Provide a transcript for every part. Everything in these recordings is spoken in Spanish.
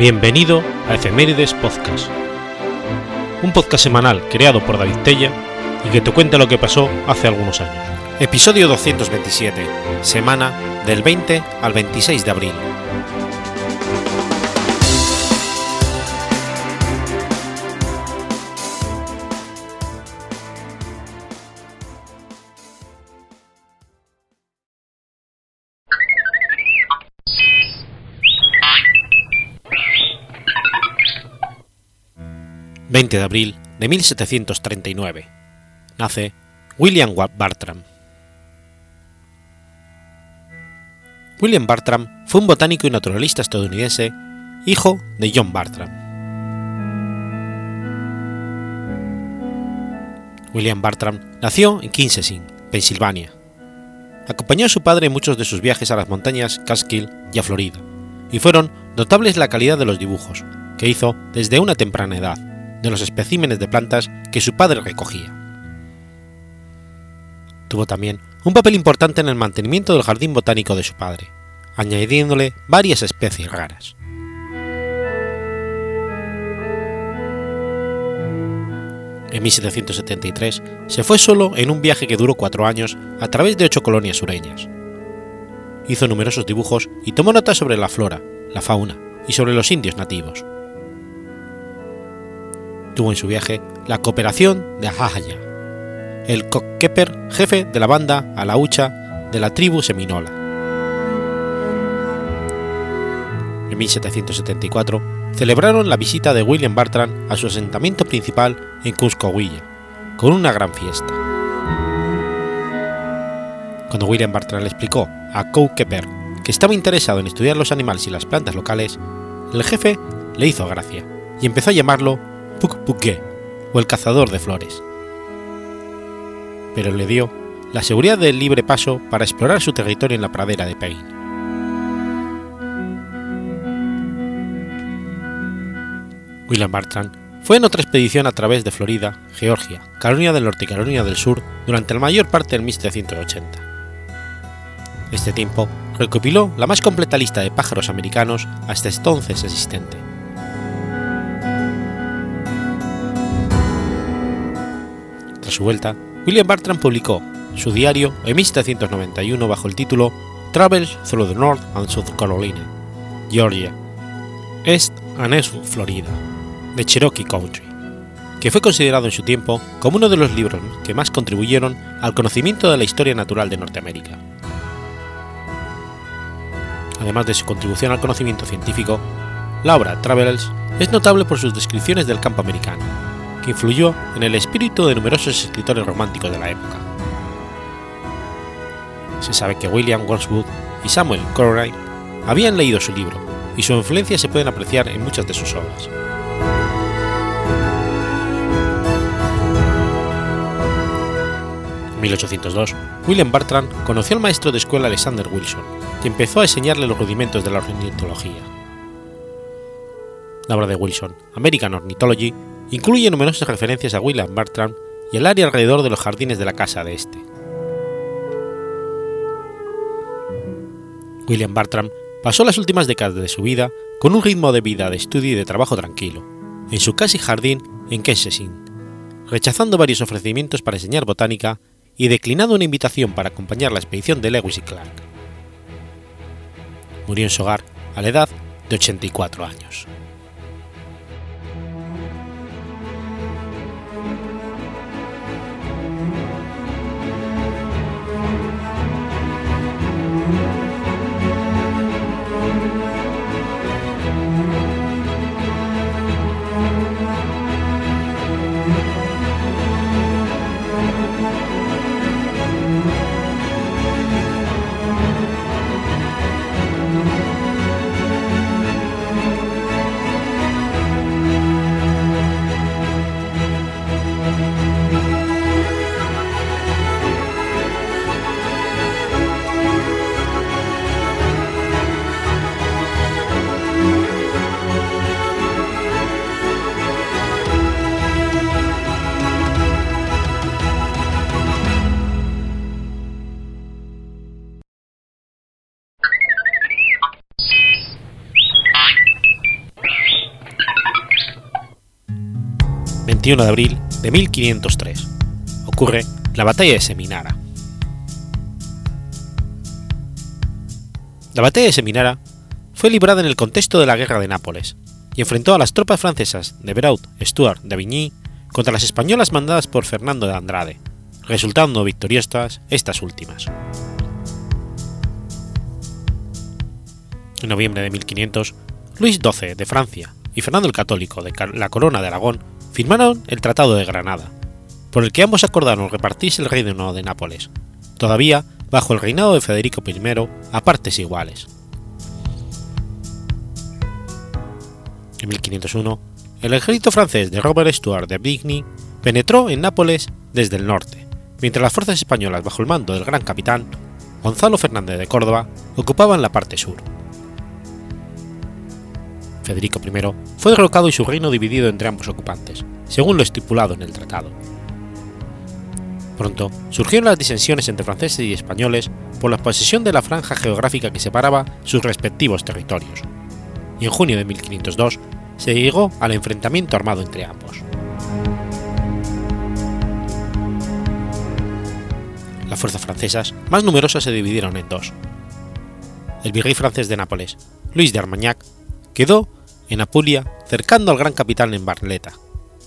Bienvenido a Efemérides Podcast, un podcast semanal creado por David Tella y que te cuenta lo que pasó hace algunos años. Episodio 227, semana del 20 al 26 de abril. 20 de abril de 1739. Nace William Bartram. William Bartram fue un botánico y naturalista estadounidense, hijo de John Bartram. William Bartram nació en Kinsesing, Pensilvania. Acompañó a su padre en muchos de sus viajes a las montañas Catskill y a Florida, y fueron notables la calidad de los dibujos, que hizo desde una temprana edad, de los especímenes de plantas que su padre recogía. Tuvo también un papel importante en el mantenimiento del jardín botánico de su padre, añadiéndole varias especies raras. En 1773 se fue solo en un viaje que duró cuatro años a través de ocho colonias sureñas. Hizo numerosos dibujos y tomó notas sobre la flora, la fauna y sobre los indios nativos tuvo en su viaje la cooperación de Ahaya, el Cockkeeper jefe de la banda Alaucha de la tribu Seminola. En 1774 celebraron la visita de William Bartram a su asentamiento principal en Cuscohuilla, con una gran fiesta. Cuando William Bartram le explicó a Cockkeeper que estaba interesado en estudiar los animales y las plantas locales, el jefe le hizo gracia y empezó a llamarlo Pukpuke o el cazador de flores. Pero le dio la seguridad del libre paso para explorar su territorio en la pradera de Payne. William Bartram fue en otra expedición a través de Florida, Georgia, Carolina del Norte y Carolina del Sur durante la mayor parte del 1780. Este tiempo recopiló la más completa lista de pájaros americanos hasta entonces existente. Su vuelta, William Bartram publicó su diario en 1791 bajo el título Travels Through the North and South Carolina, Georgia, East and East Florida, de Cherokee Country, que fue considerado en su tiempo como uno de los libros que más contribuyeron al conocimiento de la historia natural de Norteamérica. Además de su contribución al conocimiento científico, la obra Travels es notable por sus descripciones del campo americano, que influyó en el espíritu de numerosos escritores románticos de la época. Se sabe que William Wordsworth y Samuel Coleridge habían leído su libro, y su influencia se puede apreciar en muchas de sus obras. En 1802, William Bartram conoció al maestro de escuela Alexander Wilson, que empezó a enseñarle los rudimentos de la ornitología. La obra de Wilson, American Ornithology, Incluye numerosas referencias a William Bartram y el área alrededor de los jardines de la casa de este. William Bartram pasó las últimas décadas de su vida con un ritmo de vida de estudio y de trabajo tranquilo, en su casa y jardín en Kensington, rechazando varios ofrecimientos para enseñar botánica y declinando una invitación para acompañar la expedición de Lewis y Clark. Murió en su hogar a la edad de 84 años. 21 de abril de 1503. Ocurre la batalla de Seminara. La batalla de Seminara fue librada en el contexto de la Guerra de Nápoles y enfrentó a las tropas francesas de Braud, Stuart de Avigny contra las españolas mandadas por Fernando de Andrade, resultando victoriosas estas últimas. En noviembre de 1500, Luis XII de Francia y Fernando el Católico de la Corona de Aragón firmaron el Tratado de Granada, por el que ambos acordaron repartirse el reino de Nápoles, todavía bajo el reinado de Federico I a partes iguales. En 1501, el ejército francés de Robert Stuart de Bigny penetró en Nápoles desde el norte, mientras las fuerzas españolas bajo el mando del gran capitán Gonzalo Fernández de Córdoba ocupaban la parte sur. Federico I fue derrocado y su reino dividido entre ambos ocupantes, según lo estipulado en el tratado. Pronto surgieron las disensiones entre franceses y españoles por la posesión de la franja geográfica que separaba sus respectivos territorios, y en junio de 1502 se llegó al enfrentamiento armado entre ambos. Las fuerzas francesas más numerosas se dividieron en dos. El virrey francés de Nápoles, Luis de Armagnac, quedó en Apulia cercando al gran capitán en Barletta,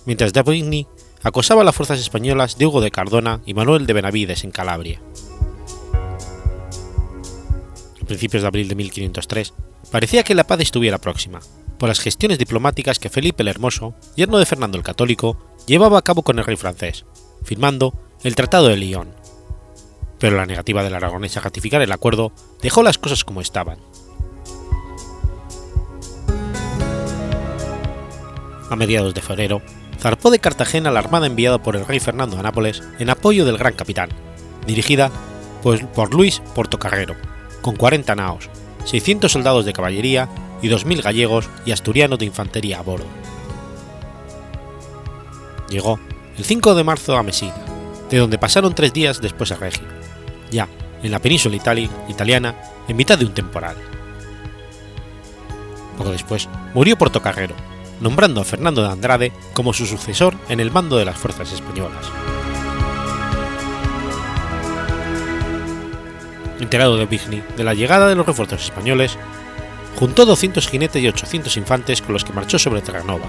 mientras D'Aubigny acosaba a las fuerzas españolas de Hugo de Cardona y Manuel de Benavides en Calabria. A principios de abril de 1503, parecía que la paz estuviera próxima, por las gestiones diplomáticas que Felipe el Hermoso, yerno de Fernando el Católico, llevaba a cabo con el rey francés, firmando el Tratado de Lyon. Pero la negativa del aragonés a ratificar el acuerdo dejó las cosas como estaban. A mediados de febrero, zarpó de Cartagena la armada enviada por el rey Fernando a Nápoles en apoyo del gran capitán, dirigida pues, por Luis Portocarrero, con 40 naos, 600 soldados de caballería y 2.000 gallegos y asturianos de infantería a bordo. Llegó el 5 de marzo a Mesina, de donde pasaron tres días después a Regio, ya en la península italiana en mitad de un temporal. Poco después murió Portocarrero, nombrando a Fernando de Andrade como su sucesor en el mando de las fuerzas españolas. Enterado de Bigny de la llegada de los refuerzos españoles, juntó 200 jinetes y 800 infantes con los que marchó sobre Terranova,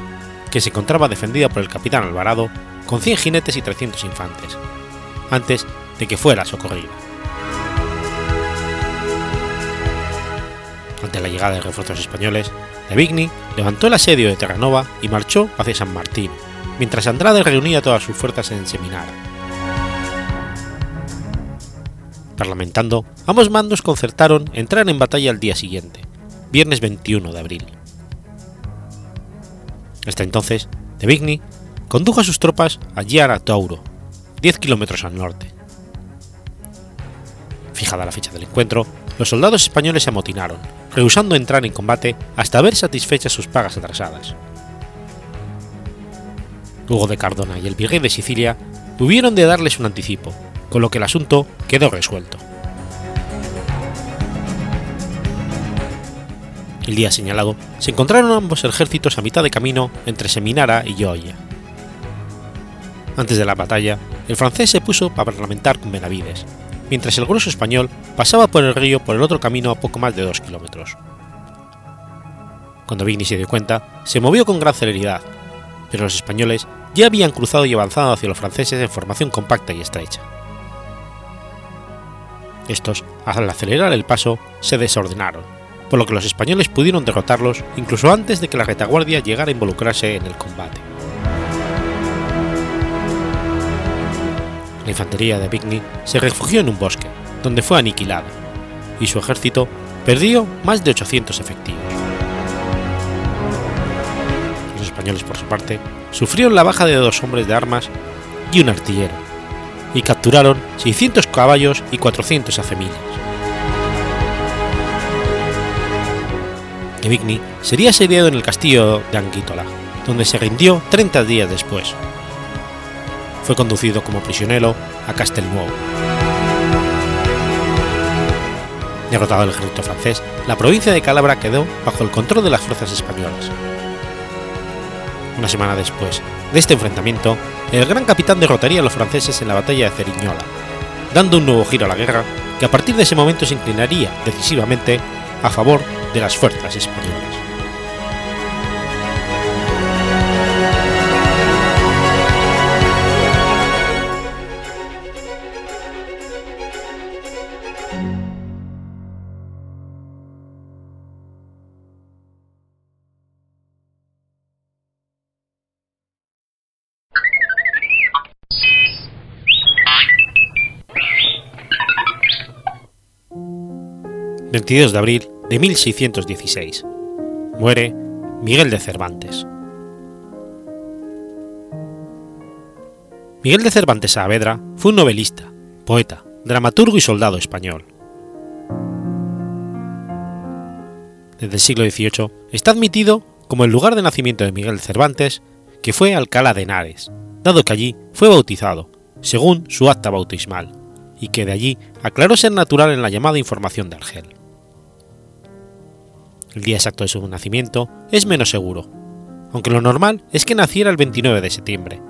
que se encontraba defendida por el capitán Alvarado con 100 jinetes y 300 infantes, antes de que fuera socorrida. Ante la llegada de refuerzos españoles, de Bigny levantó el asedio de Terranova y marchó hacia San Martín, mientras Andrade reunía todas sus fuerzas en Seminara. Parlamentando, ambos mandos concertaron entrar en batalla al día siguiente, viernes 21 de abril. Hasta entonces, de Bigny condujo a sus tropas a Giara Tauro, 10 kilómetros al norte. Fijada la fecha del encuentro, los soldados españoles se amotinaron, rehusando entrar en combate hasta ver satisfechas sus pagas atrasadas. Hugo de Cardona y el virrey de Sicilia tuvieron de darles un anticipo, con lo que el asunto quedó resuelto. El día señalado se encontraron ambos ejércitos a mitad de camino entre Seminara y Gioia. Antes de la batalla, el francés se puso a parlamentar con Benavides, mientras el grueso español pasaba por el río por el otro camino a poco más de dos kilómetros. Cuando Vigny se dio cuenta, se movió con gran celeridad, pero los españoles ya habían cruzado y avanzado hacia los franceses en formación compacta y estrecha. Estos, al acelerar el paso, se desordenaron, por lo que los españoles pudieron derrotarlos incluso antes de que la retaguardia llegara a involucrarse en el combate. La infantería de Bigny se refugió en un bosque, donde fue aniquilada, y su ejército perdió más de 800 efectivos. Los españoles, por su parte, sufrieron la baja de dos hombres de armas y un artillero, y capturaron 600 caballos y 400 acemillas. Bigny sería asediado en el castillo de Anguitola, donde se rindió 30 días después, fue conducido como prisionero a Castelnuovo. Derrotado el ejército francés, la provincia de Calabria quedó bajo el control de las fuerzas españolas. Una semana después de este enfrentamiento, el gran capitán derrotaría a los franceses en la batalla de Ceriñola, dando un nuevo giro a la guerra que a partir de ese momento se inclinaría decisivamente a favor de las fuerzas españolas. 22 de abril de 1616. Muere Miguel de Cervantes. Miguel de Cervantes Saavedra fue un novelista, poeta, dramaturgo y soldado español. Desde el siglo XVIII está admitido como el lugar de nacimiento de Miguel de Cervantes, que fue Alcalá de Henares, dado que allí fue bautizado, según su acta bautismal, y que de allí aclaró ser natural en la llamada información de Argel el día exacto de su nacimiento es menos seguro, aunque lo normal es que naciera el 29 de septiembre,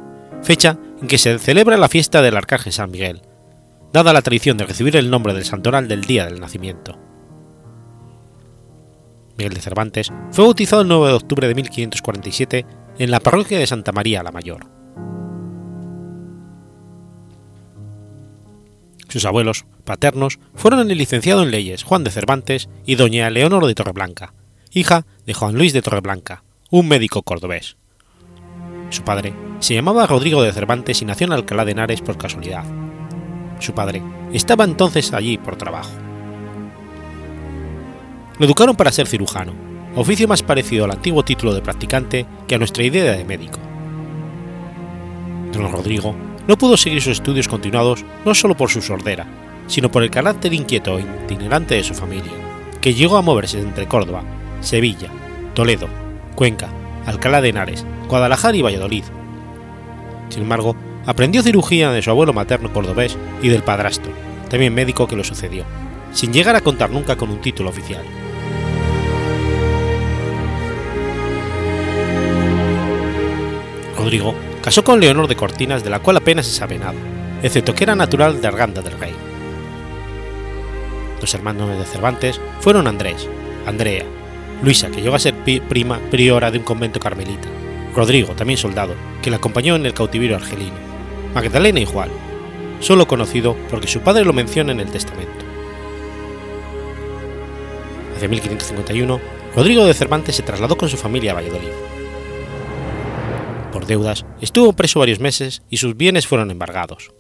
fecha en que se celebra la fiesta del Arcángel San Miguel, dada la tradición de recibir el nombre del santoral del día del nacimiento. Miguel de Cervantes fue bautizado el 9 de octubre de 1547 en la parroquia de Santa María la Mayor. Sus abuelos paternos fueron el licenciado en leyes Juan de Cervantes y doña Leonor de Torreblanca, hija de Juan Luis de Torreblanca, un médico cordobés. Su padre se llamaba Rodrigo de Cervantes y nació en Alcalá de Henares por casualidad. Su padre estaba entonces allí por trabajo. Lo educaron para ser cirujano, oficio más parecido al antiguo título de practicante que a nuestra idea de médico. Don Rodrigo no pudo seguir sus estudios continuados no solo por su sordera, sino por el carácter inquieto e itinerante de su familia, que llegó a moverse entre Córdoba, Sevilla, Toledo, Cuenca, Alcalá de Henares, Guadalajara y Valladolid. Sin embargo, aprendió cirugía de su abuelo materno cordobés y del padrastro, también médico que lo sucedió, sin llegar a contar nunca con un título oficial. Rodrigo casó con Leonor de Cortinas, de la cual apenas se sabe nada, excepto que era natural de Arganda del Rey. Los hermanos de Cervantes fueron Andrés, Andrea, Luisa, que llegó a ser prima priora de un convento carmelita, Rodrigo, también soldado, que la acompañó en el cautiverio argelino, Magdalena y Juan, solo conocido porque su padre lo menciona en el testamento. Hacia 1551, Rodrigo de Cervantes se trasladó con su familia a Valladolid deudas, estuvo preso varios meses y sus bienes fueron embargados.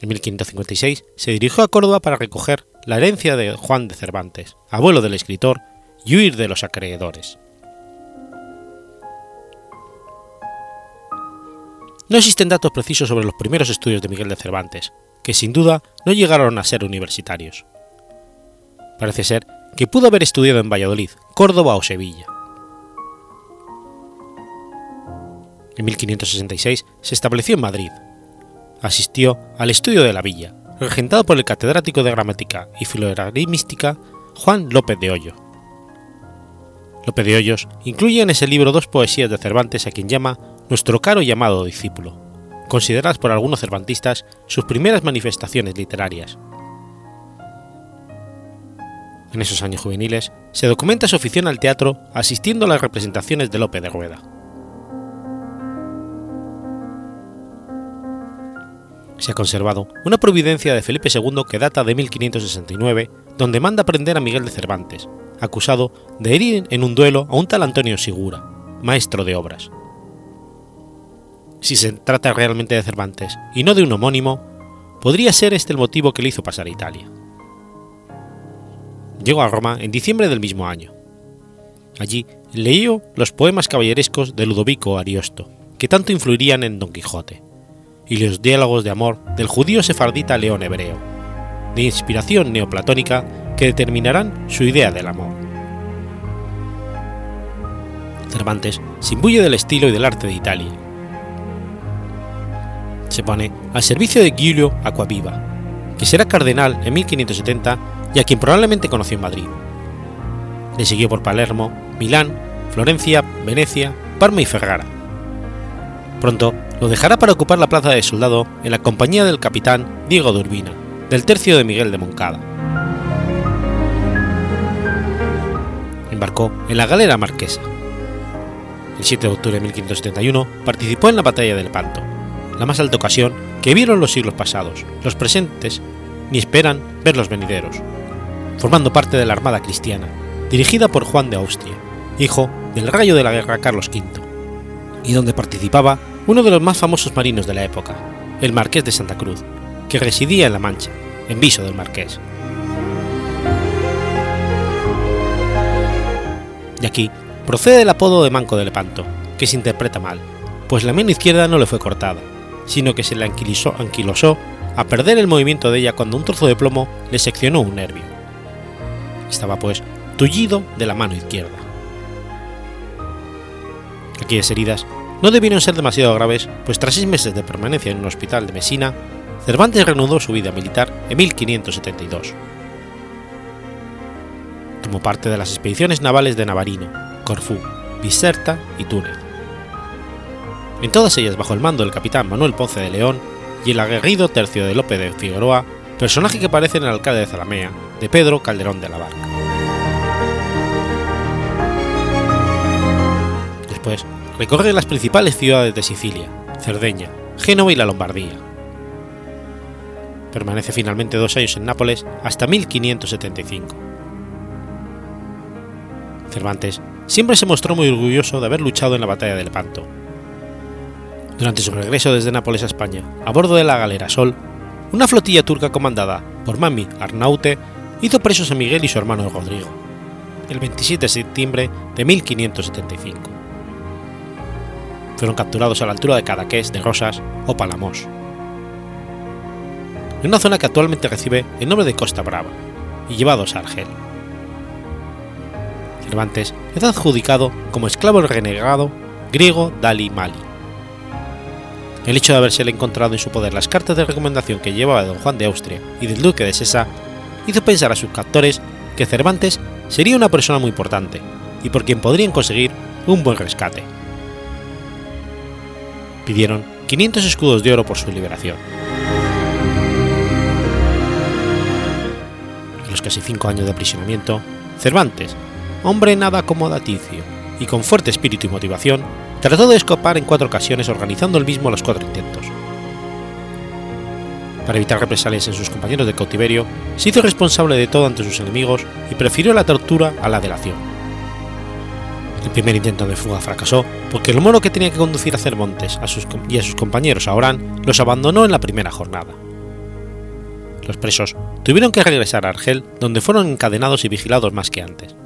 En 1556 se dirigió a Córdoba para recoger la herencia de Juan de Cervantes, abuelo del escritor, y huir de los acreedores. No existen datos precisos sobre los primeros estudios de Miguel de Cervantes, que sin duda no llegaron a ser universitarios. Parece ser que pudo haber estudiado en Valladolid, Córdoba o Sevilla. En 1566 se estableció en Madrid. Asistió al estudio de la villa, regentado por el catedrático de gramática y filologística Juan López de Hoyo. López de Hoyos incluye en ese libro dos poesías de Cervantes a quien llama nuestro caro y amado discípulo, consideradas por algunos cervantistas sus primeras manifestaciones literarias. En esos años juveniles se documenta su afición al teatro asistiendo a las representaciones de Lope de Rueda. Se ha conservado una providencia de Felipe II que data de 1569, donde manda prender a Miguel de Cervantes, acusado de herir en un duelo a un tal Antonio Sigura, maestro de obras. Si se trata realmente de Cervantes y no de un homónimo, podría ser este el motivo que le hizo pasar a Italia. Llegó a Roma en diciembre del mismo año. Allí leyó los poemas caballerescos de Ludovico Ariosto, que tanto influirían en Don Quijote y los diálogos de amor del judío sefardita León Hebreo, de inspiración neoplatónica que determinarán su idea del amor. Cervantes se imbuye del estilo y del arte de Italia. Se pone al servicio de Giulio Aquaviva, que será cardenal en 1570 y a quien probablemente conoció en Madrid. Le siguió por Palermo, Milán, Florencia, Venecia, Parma y Ferrara. Pronto lo dejará para ocupar la plaza de soldado en la compañía del capitán Diego de Urbina, del tercio de Miguel de Moncada. Embarcó en la galera marquesa. El 7 de octubre de 1571 participó en la batalla del Panto, la más alta ocasión que vieron los siglos pasados, los presentes, ni esperan ver los venideros, formando parte de la Armada Cristiana, dirigida por Juan de Austria, hijo del rayo de la guerra Carlos V, y donde participaba uno de los más famosos marinos de la época, el Marqués de Santa Cruz, que residía en La Mancha, en Viso del Marqués. De aquí procede el apodo de Manco de Lepanto, que se interpreta mal, pues la mano izquierda no le fue cortada, sino que se le anquilosó, anquilosó a perder el movimiento de ella cuando un trozo de plomo le seccionó un nervio. Estaba pues tullido de la mano izquierda. Aquellas heridas no debieron ser demasiado graves, pues tras seis meses de permanencia en un hospital de Mesina, Cervantes reanudó su vida militar en 1572. Tomó parte de las expediciones navales de Navarino, Corfú, Biserta y Túnez. En todas ellas bajo el mando del capitán Manuel Ponce de León y el aguerrido tercio de Lope de Figueroa, personaje que aparece en el alcalde de Zalamea, de Pedro Calderón de la Barca. Recorre las principales ciudades de Sicilia, Cerdeña, Génova y la Lombardía. Permanece finalmente dos años en Nápoles hasta 1575. Cervantes siempre se mostró muy orgulloso de haber luchado en la batalla de Lepanto. Durante su regreso desde Nápoles a España, a bordo de la galera Sol, una flotilla turca comandada por Mami Arnaute hizo presos a Miguel y su hermano Rodrigo, el 27 de septiembre de 1575. Fueron capturados a la altura de Cadaqués de Rosas o Palamos, en una zona que actualmente recibe el nombre de Costa Brava, y llevados a Argel. Cervantes es adjudicado como esclavo renegado griego Dali Mali. El hecho de habérsele encontrado en su poder las cartas de recomendación que llevaba don Juan de Austria y del duque de Sesa hizo pensar a sus captores que Cervantes sería una persona muy importante y por quien podrían conseguir un buen rescate. Pidieron 500 escudos de oro por su liberación. En los casi cinco años de aprisionamiento, Cervantes, hombre nada acomodaticio y con fuerte espíritu y motivación, trató de escapar en cuatro ocasiones organizando el mismo los cuatro intentos. Para evitar represalias en sus compañeros de cautiverio, se hizo responsable de todo ante sus enemigos y prefirió la tortura a la delación. El primer intento de fuga fracasó porque el moro que tenía que conducir a Cervantes y a sus compañeros a Orán los abandonó en la primera jornada. Los presos tuvieron que regresar a Argel, donde fueron encadenados y vigilados más que antes.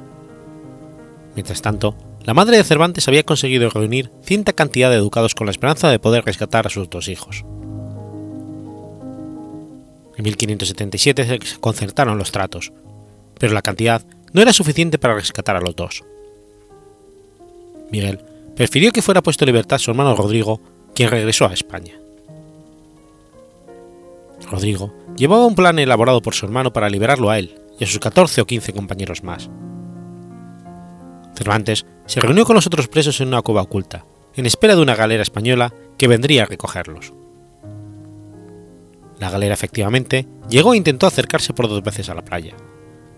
Mientras tanto, la madre de Cervantes había conseguido reunir cierta cantidad de ducados con la esperanza de poder rescatar a sus dos hijos. En 1577 se concertaron los tratos, pero la cantidad no era suficiente para rescatar a los dos. Miguel prefirió que fuera puesto en libertad su hermano Rodrigo, quien regresó a España. Rodrigo llevaba un plan elaborado por su hermano para liberarlo a él y a sus 14 o 15 compañeros más. Cervantes se reunió con los otros presos en una cueva oculta, en espera de una galera española que vendría a recogerlos. La galera efectivamente llegó e intentó acercarse por dos veces a la playa,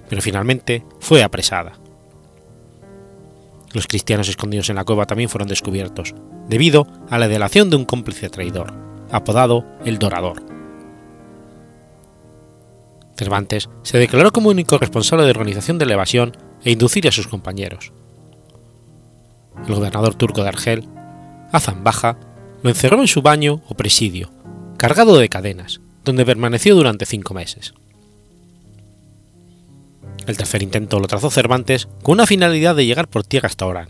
pero finalmente fue apresada. Los cristianos escondidos en la cueva también fueron descubiertos, debido a la delación de un cómplice traidor, apodado el Dorador. Cervantes se declaró como único responsable de organización de la evasión e inducir a sus compañeros. El gobernador turco de Argel, Azan Baja, lo encerró en su baño o presidio, cargado de cadenas, donde permaneció durante cinco meses. El tercer intento lo trazó Cervantes con una finalidad de llegar por tierra hasta Orán.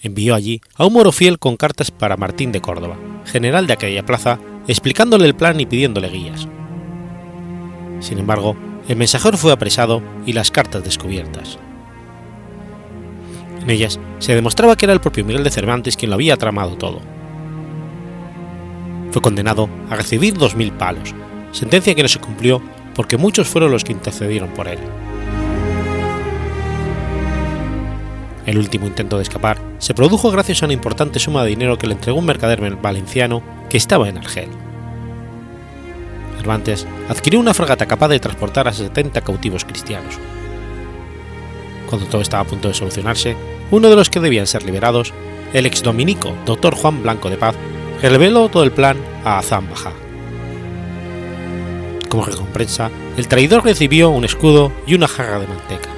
Envió allí a un moro fiel con cartas para Martín de Córdoba, general de aquella plaza, explicándole el plan y pidiéndole guías. Sin embargo, el mensajero fue apresado y las cartas descubiertas. En ellas se demostraba que era el propio Miguel de Cervantes quien lo había tramado todo. Fue condenado a recibir 2.000 palos, sentencia que no se cumplió porque muchos fueron los que intercedieron por él. El último intento de escapar se produjo gracias a una importante suma de dinero que le entregó un mercader valenciano que estaba en Argel. Cervantes adquirió una fragata capaz de transportar a 70 cautivos cristianos. Cuando todo estaba a punto de solucionarse, uno de los que debían ser liberados, el ex dominico Dr. Juan Blanco de Paz, reveló todo el plan a Azam Bajá. Como recompensa, el traidor recibió un escudo y una jarra de manteca.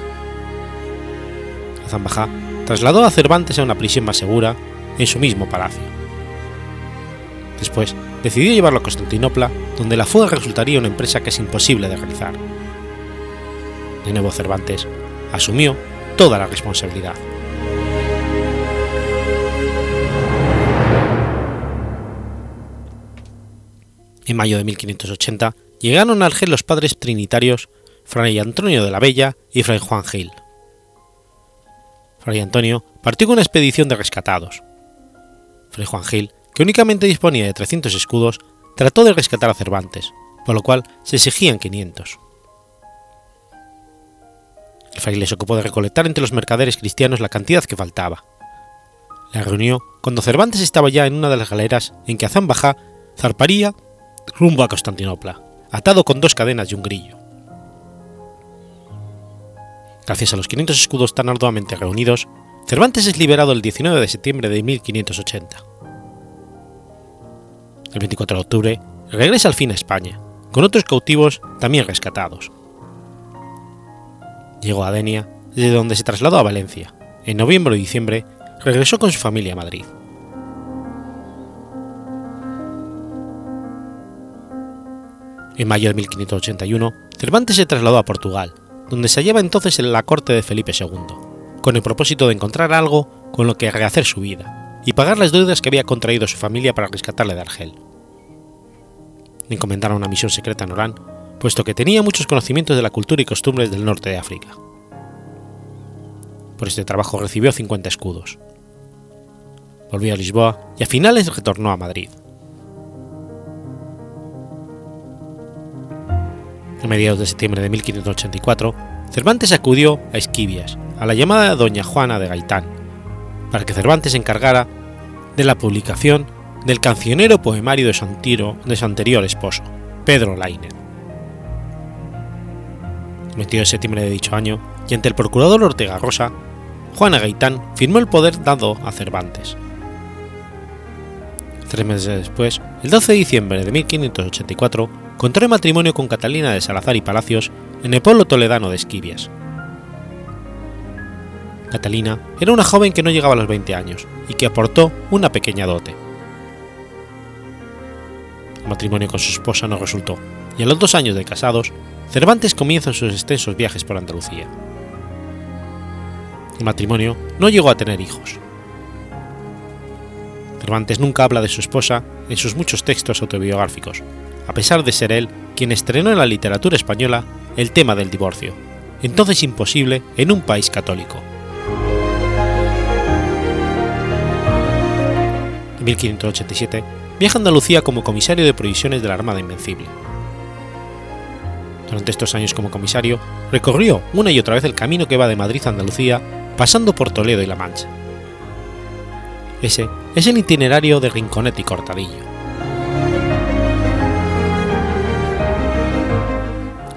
Azam Bajá trasladó a Cervantes a una prisión más segura en su mismo palacio. Después decidió llevarlo a Constantinopla, donde la fuga resultaría una empresa que es imposible de realizar. De nuevo Cervantes asumió toda la responsabilidad. En mayo de 1580 llegaron a Argel los padres trinitarios Fray Antonio de la Bella y Fray Juan Gil. Fray Antonio partió con una expedición de rescatados. Fray Juan Gil, que únicamente disponía de 300 escudos, trató de rescatar a Cervantes, por lo cual se exigían 500. El fraile se ocupó de recolectar entre los mercaderes cristianos la cantidad que faltaba. La reunió cuando Cervantes estaba ya en una de las galeras en que Azán Bajá zarparía rumbo a Constantinopla, atado con dos cadenas y un grillo. Gracias a los 500 escudos tan arduamente reunidos, Cervantes es liberado el 19 de septiembre de 1580. El 24 de octubre regresa al fin a España, con otros cautivos también rescatados. Llegó a Denia, desde donde se trasladó a Valencia. En noviembre y diciembre regresó con su familia a Madrid. En mayo de 1581, Cervantes se trasladó a Portugal, donde se hallaba entonces en la corte de Felipe II, con el propósito de encontrar algo con lo que rehacer su vida y pagar las deudas que había contraído su familia para rescatarle de Argel. Le encomendaron una misión secreta en Orán, puesto que tenía muchos conocimientos de la cultura y costumbres del norte de África. Por este trabajo recibió 50 escudos. Volvió a Lisboa y a finales retornó a Madrid. A mediados de septiembre de 1584, Cervantes acudió a Esquivias, a la llamada Doña Juana de Gaitán, para que Cervantes se encargara de la publicación del cancionero poemario de su, de su anterior esposo, Pedro Lainez. El 22 de septiembre de dicho año, y ante el procurador Ortega Rosa, Juana Gaitán firmó el poder dado a Cervantes. Tres meses después, el 12 de diciembre de 1584, contrae matrimonio con Catalina de Salazar y Palacios en el pueblo toledano de Esquivias. Catalina era una joven que no llegaba a los 20 años y que aportó una pequeña dote. El matrimonio con su esposa no resultó, y a los dos años de casados, Cervantes comienza sus extensos viajes por Andalucía. El matrimonio no llegó a tener hijos. Cervantes nunca habla de su esposa en sus muchos textos autobiográficos, a pesar de ser él quien estrenó en la literatura española el tema del divorcio, entonces imposible en un país católico. En 1587 viaja a Andalucía como comisario de provisiones de la Armada Invencible. Durante estos años como comisario, recorrió una y otra vez el camino que va de Madrid a Andalucía, pasando por Toledo y La Mancha. Ese es el itinerario de Rinconet y Cortadillo.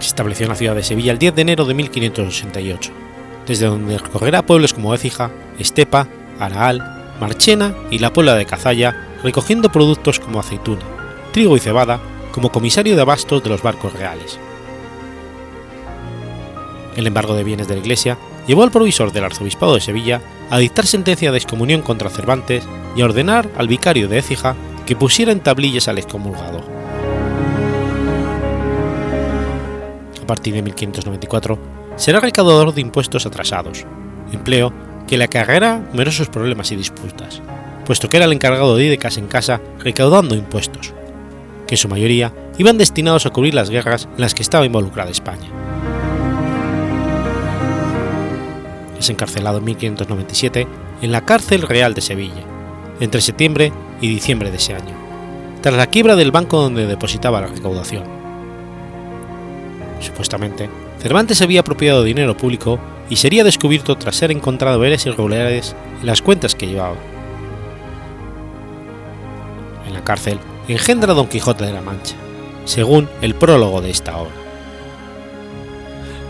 Estableció en la ciudad de Sevilla el 10 de enero de 1588, desde donde recorrerá pueblos como Écija, Estepa, Araal, Marchena y la Puebla de Cazalla, recogiendo productos como aceituna, trigo y cebada como comisario de abastos de los barcos reales. El embargo de bienes de la Iglesia llevó al provisor del arzobispado de Sevilla a dictar sentencia de excomunión contra Cervantes y a ordenar al vicario de Écija que pusiera en tablillas al excomulgado. Partir de 1594, será recaudador de impuestos atrasados, empleo que le acarreará numerosos problemas y disputas, puesto que era el encargado de ir de casa en casa recaudando impuestos, que en su mayoría iban destinados a cubrir las guerras en las que estaba involucrada España. Es encarcelado en 1597 en la cárcel real de Sevilla, entre septiembre y diciembre de ese año, tras la quiebra del banco donde depositaba la recaudación Supuestamente, Cervantes había apropiado dinero público y sería descubierto tras ser encontrado veres irregulares en las cuentas que llevaba. En la cárcel engendra Don Quijote de la Mancha, según el prólogo de esta obra.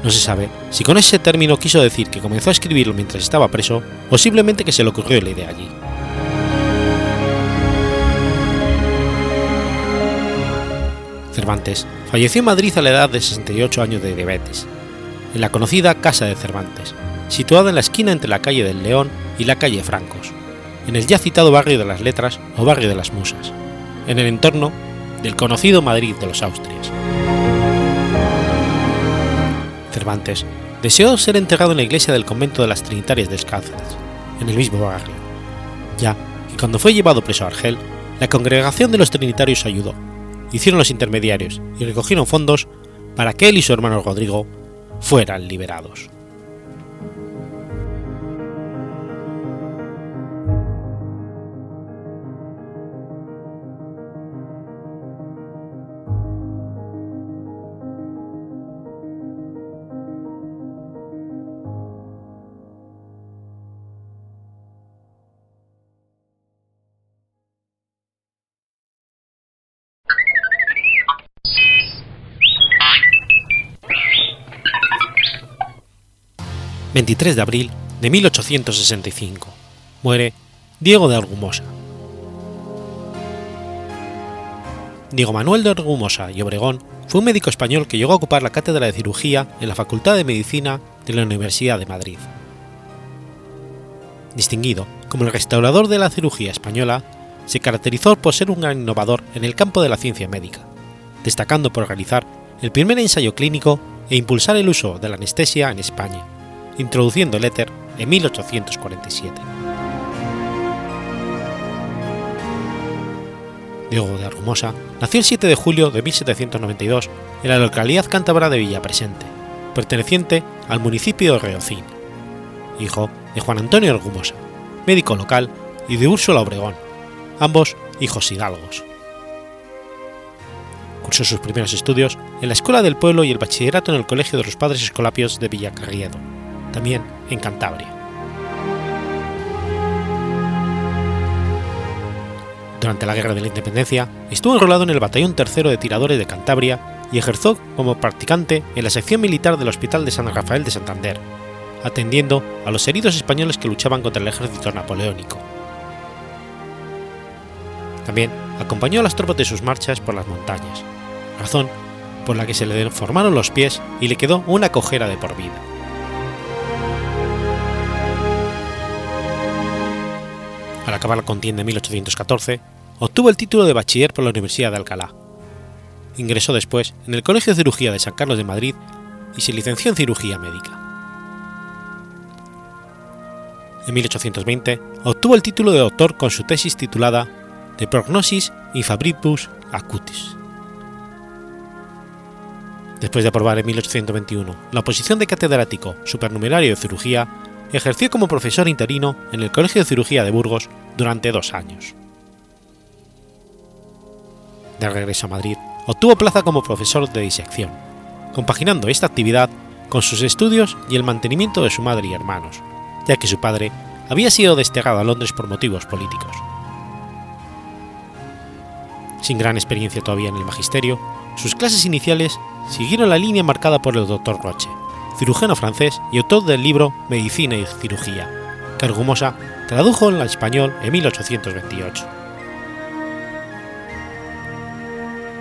No se sabe si con ese término quiso decir que comenzó a escribirlo mientras estaba preso o simplemente que se le ocurrió la idea allí. Cervantes falleció en Madrid a la edad de 68 años de diabetes, en la conocida Casa de Cervantes, situada en la esquina entre la calle del León y la calle Francos, en el ya citado barrio de las Letras o barrio de las Musas, en el entorno del conocido Madrid de los Austrias. Cervantes deseó ser enterrado en la iglesia del convento de las Trinitarias Descalzas, en el mismo barrio, ya que cuando fue llevado preso a Argel, la congregación de los Trinitarios ayudó, hicieron los intermediarios y recogieron fondos para que él y su hermano Rodrigo fueran liberados. 23 de abril de 1865. Muere Diego de Argumosa. Diego Manuel de Argumosa y Obregón fue un médico español que llegó a ocupar la cátedra de cirugía en la Facultad de Medicina de la Universidad de Madrid. Distinguido como el restaurador de la cirugía española, se caracterizó por ser un gran innovador en el campo de la ciencia médica, destacando por realizar el primer ensayo clínico e impulsar el uso de la anestesia en España introduciendo el éter en 1847. Diego de Argumosa nació el 7 de julio de 1792 en la localidad cántabra de Villapresente, perteneciente al municipio de Reocín, hijo de Juan Antonio Argumosa, médico local, y de Úrsula Obregón, ambos hijos hidalgos. Cursó sus primeros estudios en la Escuela del Pueblo y el bachillerato en el Colegio de los Padres Escolapios de Villacarriedo, también en Cantabria. Durante la Guerra de la Independencia estuvo enrolado en el Batallón Tercero de Tiradores de Cantabria y ejerció como practicante en la sección militar del Hospital de San Rafael de Santander, atendiendo a los heridos españoles que luchaban contra el ejército napoleónico. También acompañó a las tropas de sus marchas por las montañas, razón por la que se le deformaron los pies y le quedó una cojera de por vida. Al acabar la contienda en 1814, obtuvo el título de bachiller por la Universidad de Alcalá. Ingresó después en el Colegio de Cirugía de San Carlos de Madrid y se licenció en cirugía médica. En 1820 obtuvo el título de doctor con su tesis titulada De Prognosis Infabribus Acutis. Después de aprobar en 1821 la oposición de catedrático supernumerario de cirugía, ejerció como profesor interino en el Colegio de Cirugía de Burgos durante dos años. De regreso a Madrid, obtuvo plaza como profesor de disección, compaginando esta actividad con sus estudios y el mantenimiento de su madre y hermanos, ya que su padre había sido desterrado a Londres por motivos políticos. Sin gran experiencia todavía en el magisterio, sus clases iniciales siguieron la línea marcada por el Dr. Roche, cirujano francés y autor del libro Medicina y Cirugía, que Argumosa tradujo en español en 1828.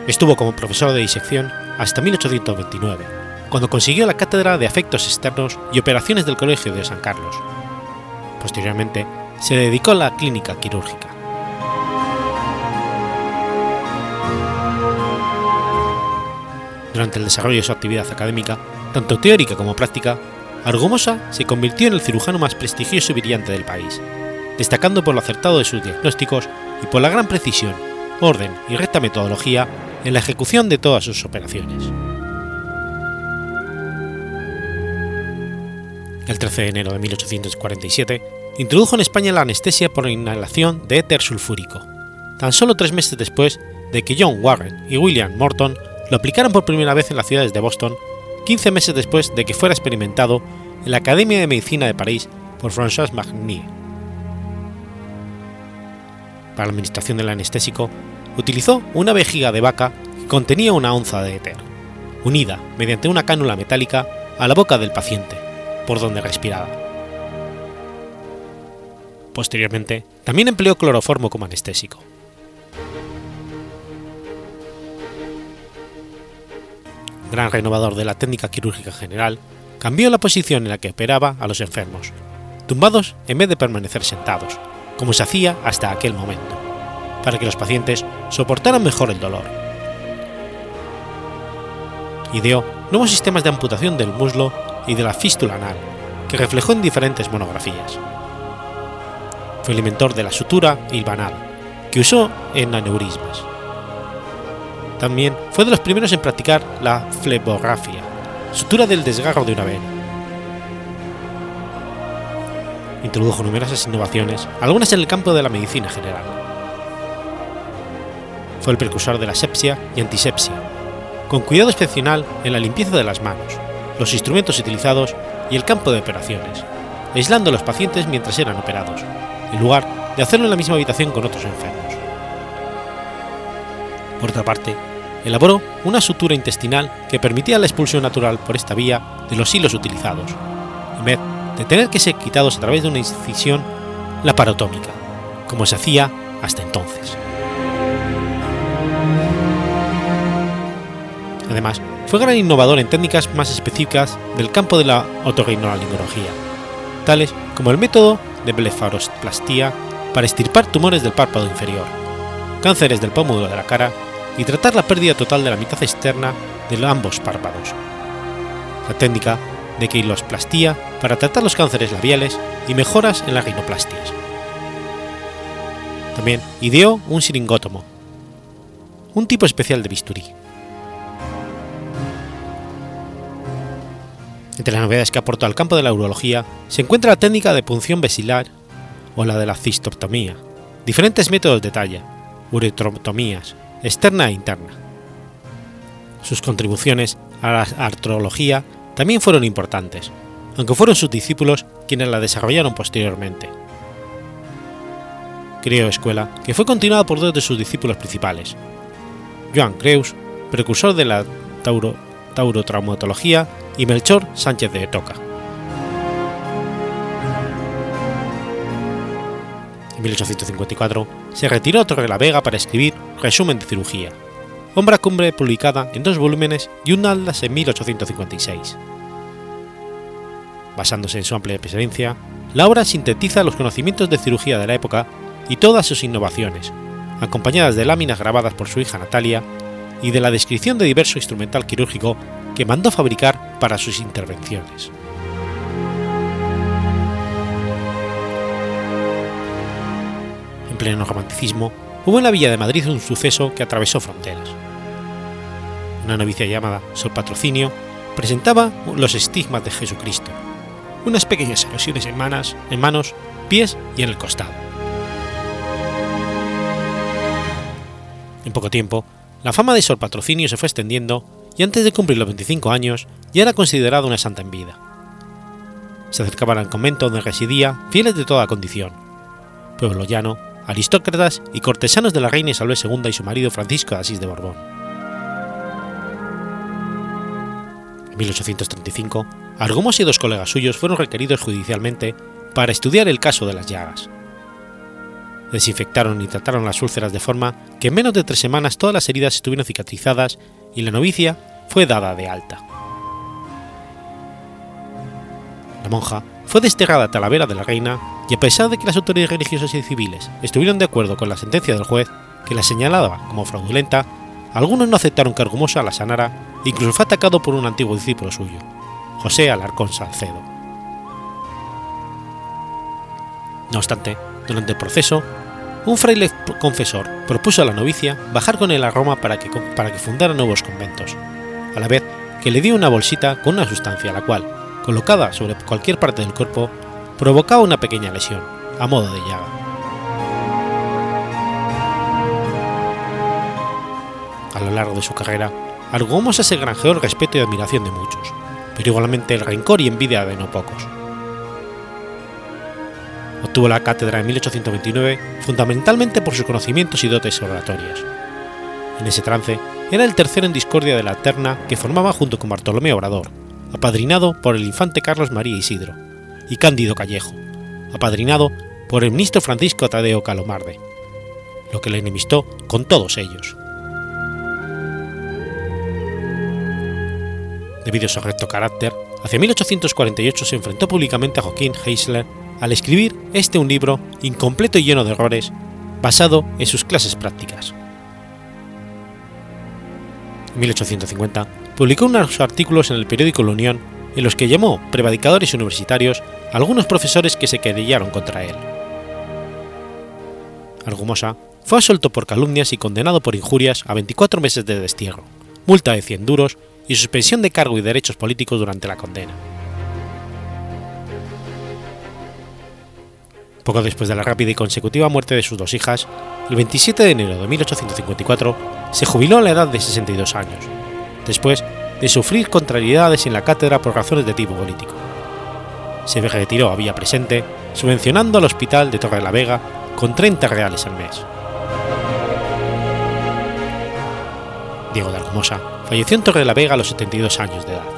Estuvo como profesor de disección hasta 1829, cuando consiguió la cátedra de afectos externos y operaciones del Colegio de San Carlos. Posteriormente, se dedicó a la clínica quirúrgica. Durante el desarrollo de su actividad académica, tanto teórica como práctica, Argumosa se convirtió en el cirujano más prestigioso y brillante del país, destacando por lo acertado de sus diagnósticos y por la gran precisión, orden y recta metodología en la ejecución de todas sus operaciones. El 13 de enero de 1847 introdujo en España la anestesia por inhalación de éter sulfúrico, tan solo tres meses después de que John Warren y William Morton lo aplicaran por primera vez en las ciudades de Boston 15 meses después de que fuera experimentado en la Academia de Medicina de París por François Magnier. Para la administración del anestésico, utilizó una vejiga de vaca que contenía una onza de éter, unida mediante una cánula metálica a la boca del paciente, por donde respiraba. Posteriormente, también empleó cloroformo como anestésico. Gran renovador de la técnica quirúrgica general, cambió la posición en la que operaba a los enfermos, tumbados en vez de permanecer sentados, como se hacía hasta aquel momento, para que los pacientes soportaran mejor el dolor. Ideó nuevos sistemas de amputación del muslo y de la fístula anal, que reflejó en diferentes monografías. Fue el inventor de la sutura hilvanada, que usó en aneurismas. También fue de los primeros en practicar la flebografía, sutura del desgarro de una vena. Introdujo numerosas innovaciones, algunas en el campo de la medicina general. Fue el precursor de la sepsia y antisepsia, con cuidado excepcional en la limpieza de las manos, los instrumentos utilizados y el campo de operaciones, aislando a los pacientes mientras eran operados, en lugar de hacerlo en la misma habitación con otros enfermos. Por otra parte, elaboró una sutura intestinal que permitía la expulsión natural por esta vía de los hilos utilizados, en vez de tener que ser quitados a través de una incisión laparotómica, como se hacía hasta entonces. Además, fue gran innovador en técnicas más específicas del campo de la otorrinolaringología, tales como el método de blefarosplastia para estirpar tumores del párpado inferior, cánceres del pómulo de la cara y tratar la pérdida total de la mitad externa de ambos párpados. La técnica de queilosplastia para tratar los cánceres labiales y mejoras en las rinoplastias. También ideó un siringótomo, un tipo especial de bisturí. Entre las novedades que aportó al campo de la urología se encuentra la técnica de punción vesilar o la de la cistoctomía, diferentes métodos de talla, uretrotomías, externa e interna. Sus contribuciones a la artrología también fueron importantes, aunque fueron sus discípulos quienes la desarrollaron posteriormente. Creó escuela que fue continuada por dos de sus discípulos principales, Joan Creus, precursor de la tauro, taurotraumatología, y Melchor Sánchez de Toca. En 1854 se retiró a Torre la Vega para escribir Resumen de Cirugía, obra cumbre publicada en dos volúmenes y un atlas en 1856. Basándose en su amplia experiencia, la obra sintetiza los conocimientos de cirugía de la época y todas sus innovaciones, acompañadas de láminas grabadas por su hija Natalia y de la descripción de diverso instrumental quirúrgico que mandó fabricar para sus intervenciones. En pleno romanticismo, hubo en la villa de Madrid un suceso que atravesó fronteras. Una novicia llamada Sol Patrocinio presentaba los estigmas de Jesucristo, unas pequeñas erosiones en manos, en manos, pies y en el costado. En poco tiempo, la fama de Sol Patrocinio se fue extendiendo y antes de cumplir los 25 años ya era considerada una santa en vida. Se acercaban al convento donde residía fieles de toda condición, pueblo llano, aristócratas y cortesanos de la reina Isabel II y su marido Francisco de Asís de Borbón. En 1835, Argomos y dos colegas suyos fueron requeridos judicialmente para estudiar el caso de las llagas. Desinfectaron y trataron las úlceras de forma que en menos de tres semanas todas las heridas estuvieron cicatrizadas y la novicia fue dada de alta. La monja fue desterrada a Talavera de la Reina y a pesar de que las autoridades religiosas y civiles estuvieron de acuerdo con la sentencia del juez que la señalaba como fraudulenta, algunos no aceptaron que Argumosa la sanara e incluso fue atacado por un antiguo discípulo suyo, José Alarcón Salcedo. No obstante, durante el proceso, un fraile confesor propuso a la novicia bajar con él a Roma para que, para que fundara nuevos conventos, a la vez que le dio una bolsita con una sustancia la cual, colocada sobre cualquier parte del cuerpo, provocaba una pequeña lesión, a modo de llaga. A lo largo de su carrera, Argomosa se granjeó el respeto y admiración de muchos, pero igualmente el rencor y envidia de no pocos. Obtuvo la cátedra en 1829 fundamentalmente por sus conocimientos y dotes oratorias. En ese trance, era el tercero en discordia de la terna que formaba junto con Bartolomé Obrador, apadrinado por el infante Carlos María Isidro, y Cándido Callejo, apadrinado por el ministro Francisco Tadeo Calomarde, lo que le enemistó con todos ellos. Debido a su recto carácter, hacia 1848 se enfrentó públicamente a Joaquín Heisler al escribir este un libro incompleto y lleno de errores, basado en sus clases prácticas. En 1850 publicó unos artículos en el periódico La Unión en los que llamó prevadicadores universitarios a algunos profesores que se querellaron contra él. Argumosa fue absuelto por calumnias y condenado por injurias a 24 meses de destierro, multa de 100 duros y suspensión de cargo y derechos políticos durante la condena. Poco después de la rápida y consecutiva muerte de sus dos hijas, el 27 de enero de 1854 se jubiló a la edad de 62 años, después de sufrir contrariedades en la cátedra por razones de tipo político. Se retiró a vía presente, subvencionando al hospital de Torre la Vega con 30 reales al mes. Diego de Argumosa falleció en Torre de la Vega a los 72 años de edad.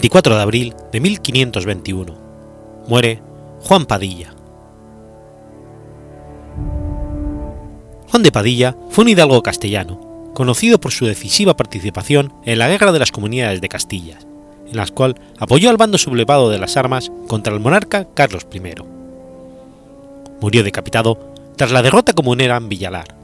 24 de abril de 1521. Muere Juan Padilla. Juan de Padilla fue un hidalgo castellano, conocido por su decisiva participación en la Guerra de las Comunidades de Castilla, en la cual apoyó al bando sublevado de las armas contra el monarca Carlos I. Murió decapitado tras la derrota comunera en Villalar.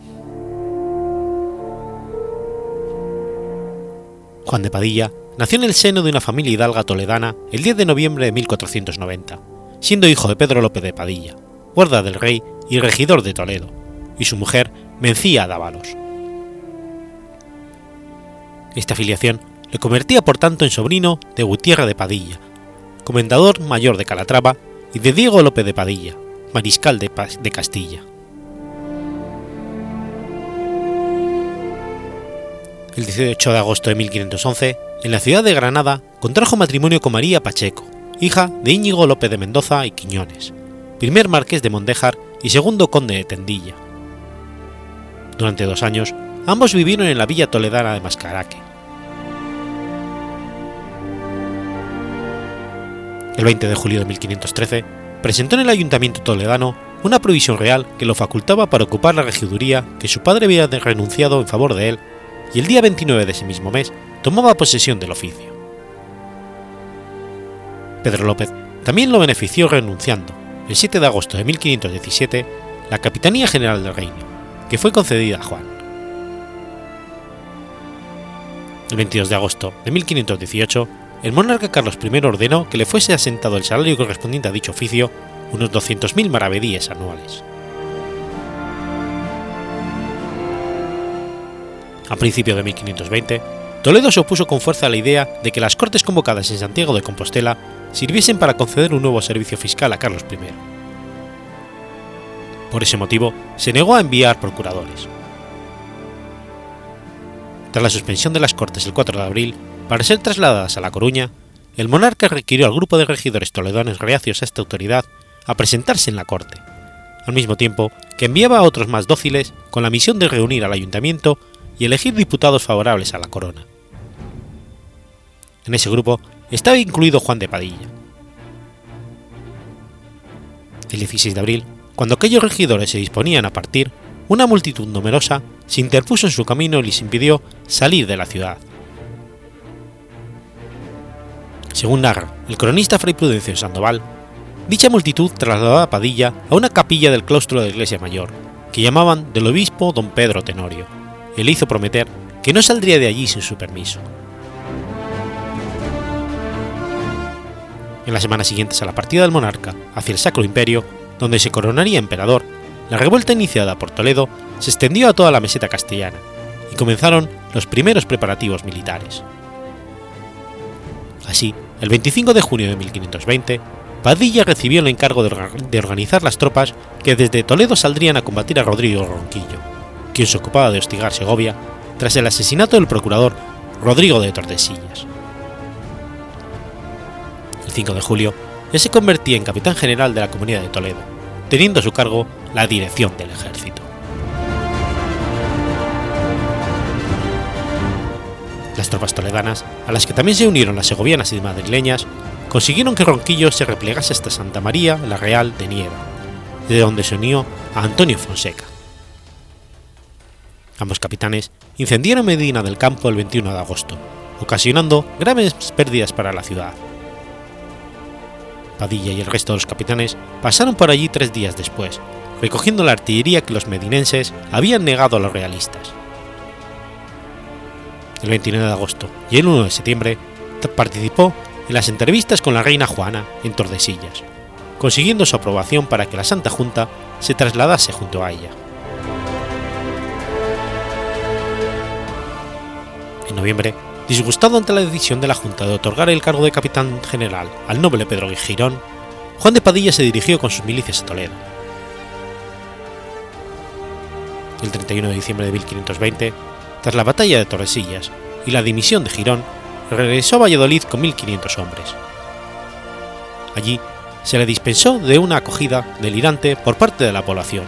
Juan de Padilla Nació en el seno de una familia hidalga toledana el 10 de noviembre de 1490, siendo hijo de Pedro López de Padilla, guarda del rey y regidor de Toledo, y su mujer Mencía Dávalos. Esta afiliación le convertía por tanto en sobrino de Gutiérrez de Padilla, comendador mayor de Calatrava, y de Diego López de Padilla, mariscal de, de Castilla. El 18 de agosto de 1511 en la ciudad de Granada contrajo matrimonio con María Pacheco, hija de Íñigo López de Mendoza y Quiñones, primer marqués de Mondéjar y segundo conde de Tendilla. Durante dos años, ambos vivieron en la villa toledana de Mascaraque. El 20 de julio de 1513, presentó en el ayuntamiento toledano una provisión real que lo facultaba para ocupar la regiduría que su padre había renunciado en favor de él, y el día 29 de ese mismo mes tomaba posesión del oficio. Pedro López también lo benefició renunciando, el 7 de agosto de 1517, la Capitanía General del Reino, que fue concedida a Juan. El 22 de agosto de 1518, el monarca Carlos I ordenó que le fuese asentado el salario correspondiente a dicho oficio, unos 200.000 maravedíes anuales. A principios de 1520, Toledo se opuso con fuerza a la idea de que las cortes convocadas en Santiago de Compostela sirviesen para conceder un nuevo servicio fiscal a Carlos I. Por ese motivo, se negó a enviar procuradores. Tras la suspensión de las Cortes el 4 de abril, para ser trasladadas a La Coruña, el monarca requirió al grupo de regidores toledanos reacios a esta autoridad a presentarse en la corte, al mismo tiempo que enviaba a otros más dóciles con la misión de reunir al ayuntamiento y elegir diputados favorables a la corona. En ese grupo estaba incluido Juan de Padilla. El 16 de abril, cuando aquellos regidores se disponían a partir, una multitud numerosa se interpuso en su camino y les impidió salir de la ciudad. Según narra el cronista Fray Prudencio Sandoval, dicha multitud trasladó a Padilla a una capilla del claustro de la iglesia mayor, que llamaban del obispo don Pedro Tenorio, y le hizo prometer que no saldría de allí sin su permiso. En las semanas siguientes a la partida del monarca hacia el Sacro Imperio, donde se coronaría emperador, la revuelta iniciada por Toledo se extendió a toda la meseta castellana y comenzaron los primeros preparativos militares. Así, el 25 de junio de 1520, Padilla recibió el encargo de organizar las tropas que desde Toledo saldrían a combatir a Rodrigo Ronquillo, quien se ocupaba de hostigar Segovia tras el asesinato del procurador Rodrigo de Tordesillas. El 5 de julio ya se convertía en capitán general de la Comunidad de Toledo, teniendo a su cargo la dirección del ejército. Las tropas toledanas, a las que también se unieron las segovianas y madrileñas, consiguieron que Ronquillo se replegase hasta Santa María la Real de Nieva, de donde se unió a Antonio Fonseca. Ambos capitanes incendiaron Medina del Campo el 21 de agosto, ocasionando graves pérdidas para la ciudad. Padilla y el resto de los capitanes pasaron por allí tres días después, recogiendo la artillería que los medinenses habían negado a los realistas. El 29 de agosto y el 1 de septiembre participó en las entrevistas con la reina Juana en Tordesillas, consiguiendo su aprobación para que la Santa Junta se trasladase junto a ella. En noviembre, disgustado ante la decisión de la Junta de otorgar el cargo de capitán general al noble Pedro Girón, Juan de Padilla se dirigió con sus milicias a Toledo. El 31 de diciembre de 1520, tras la batalla de Tordesillas y la dimisión de Girón, regresó a Valladolid con 1.500 hombres. Allí se le dispensó de una acogida delirante por parte de la población,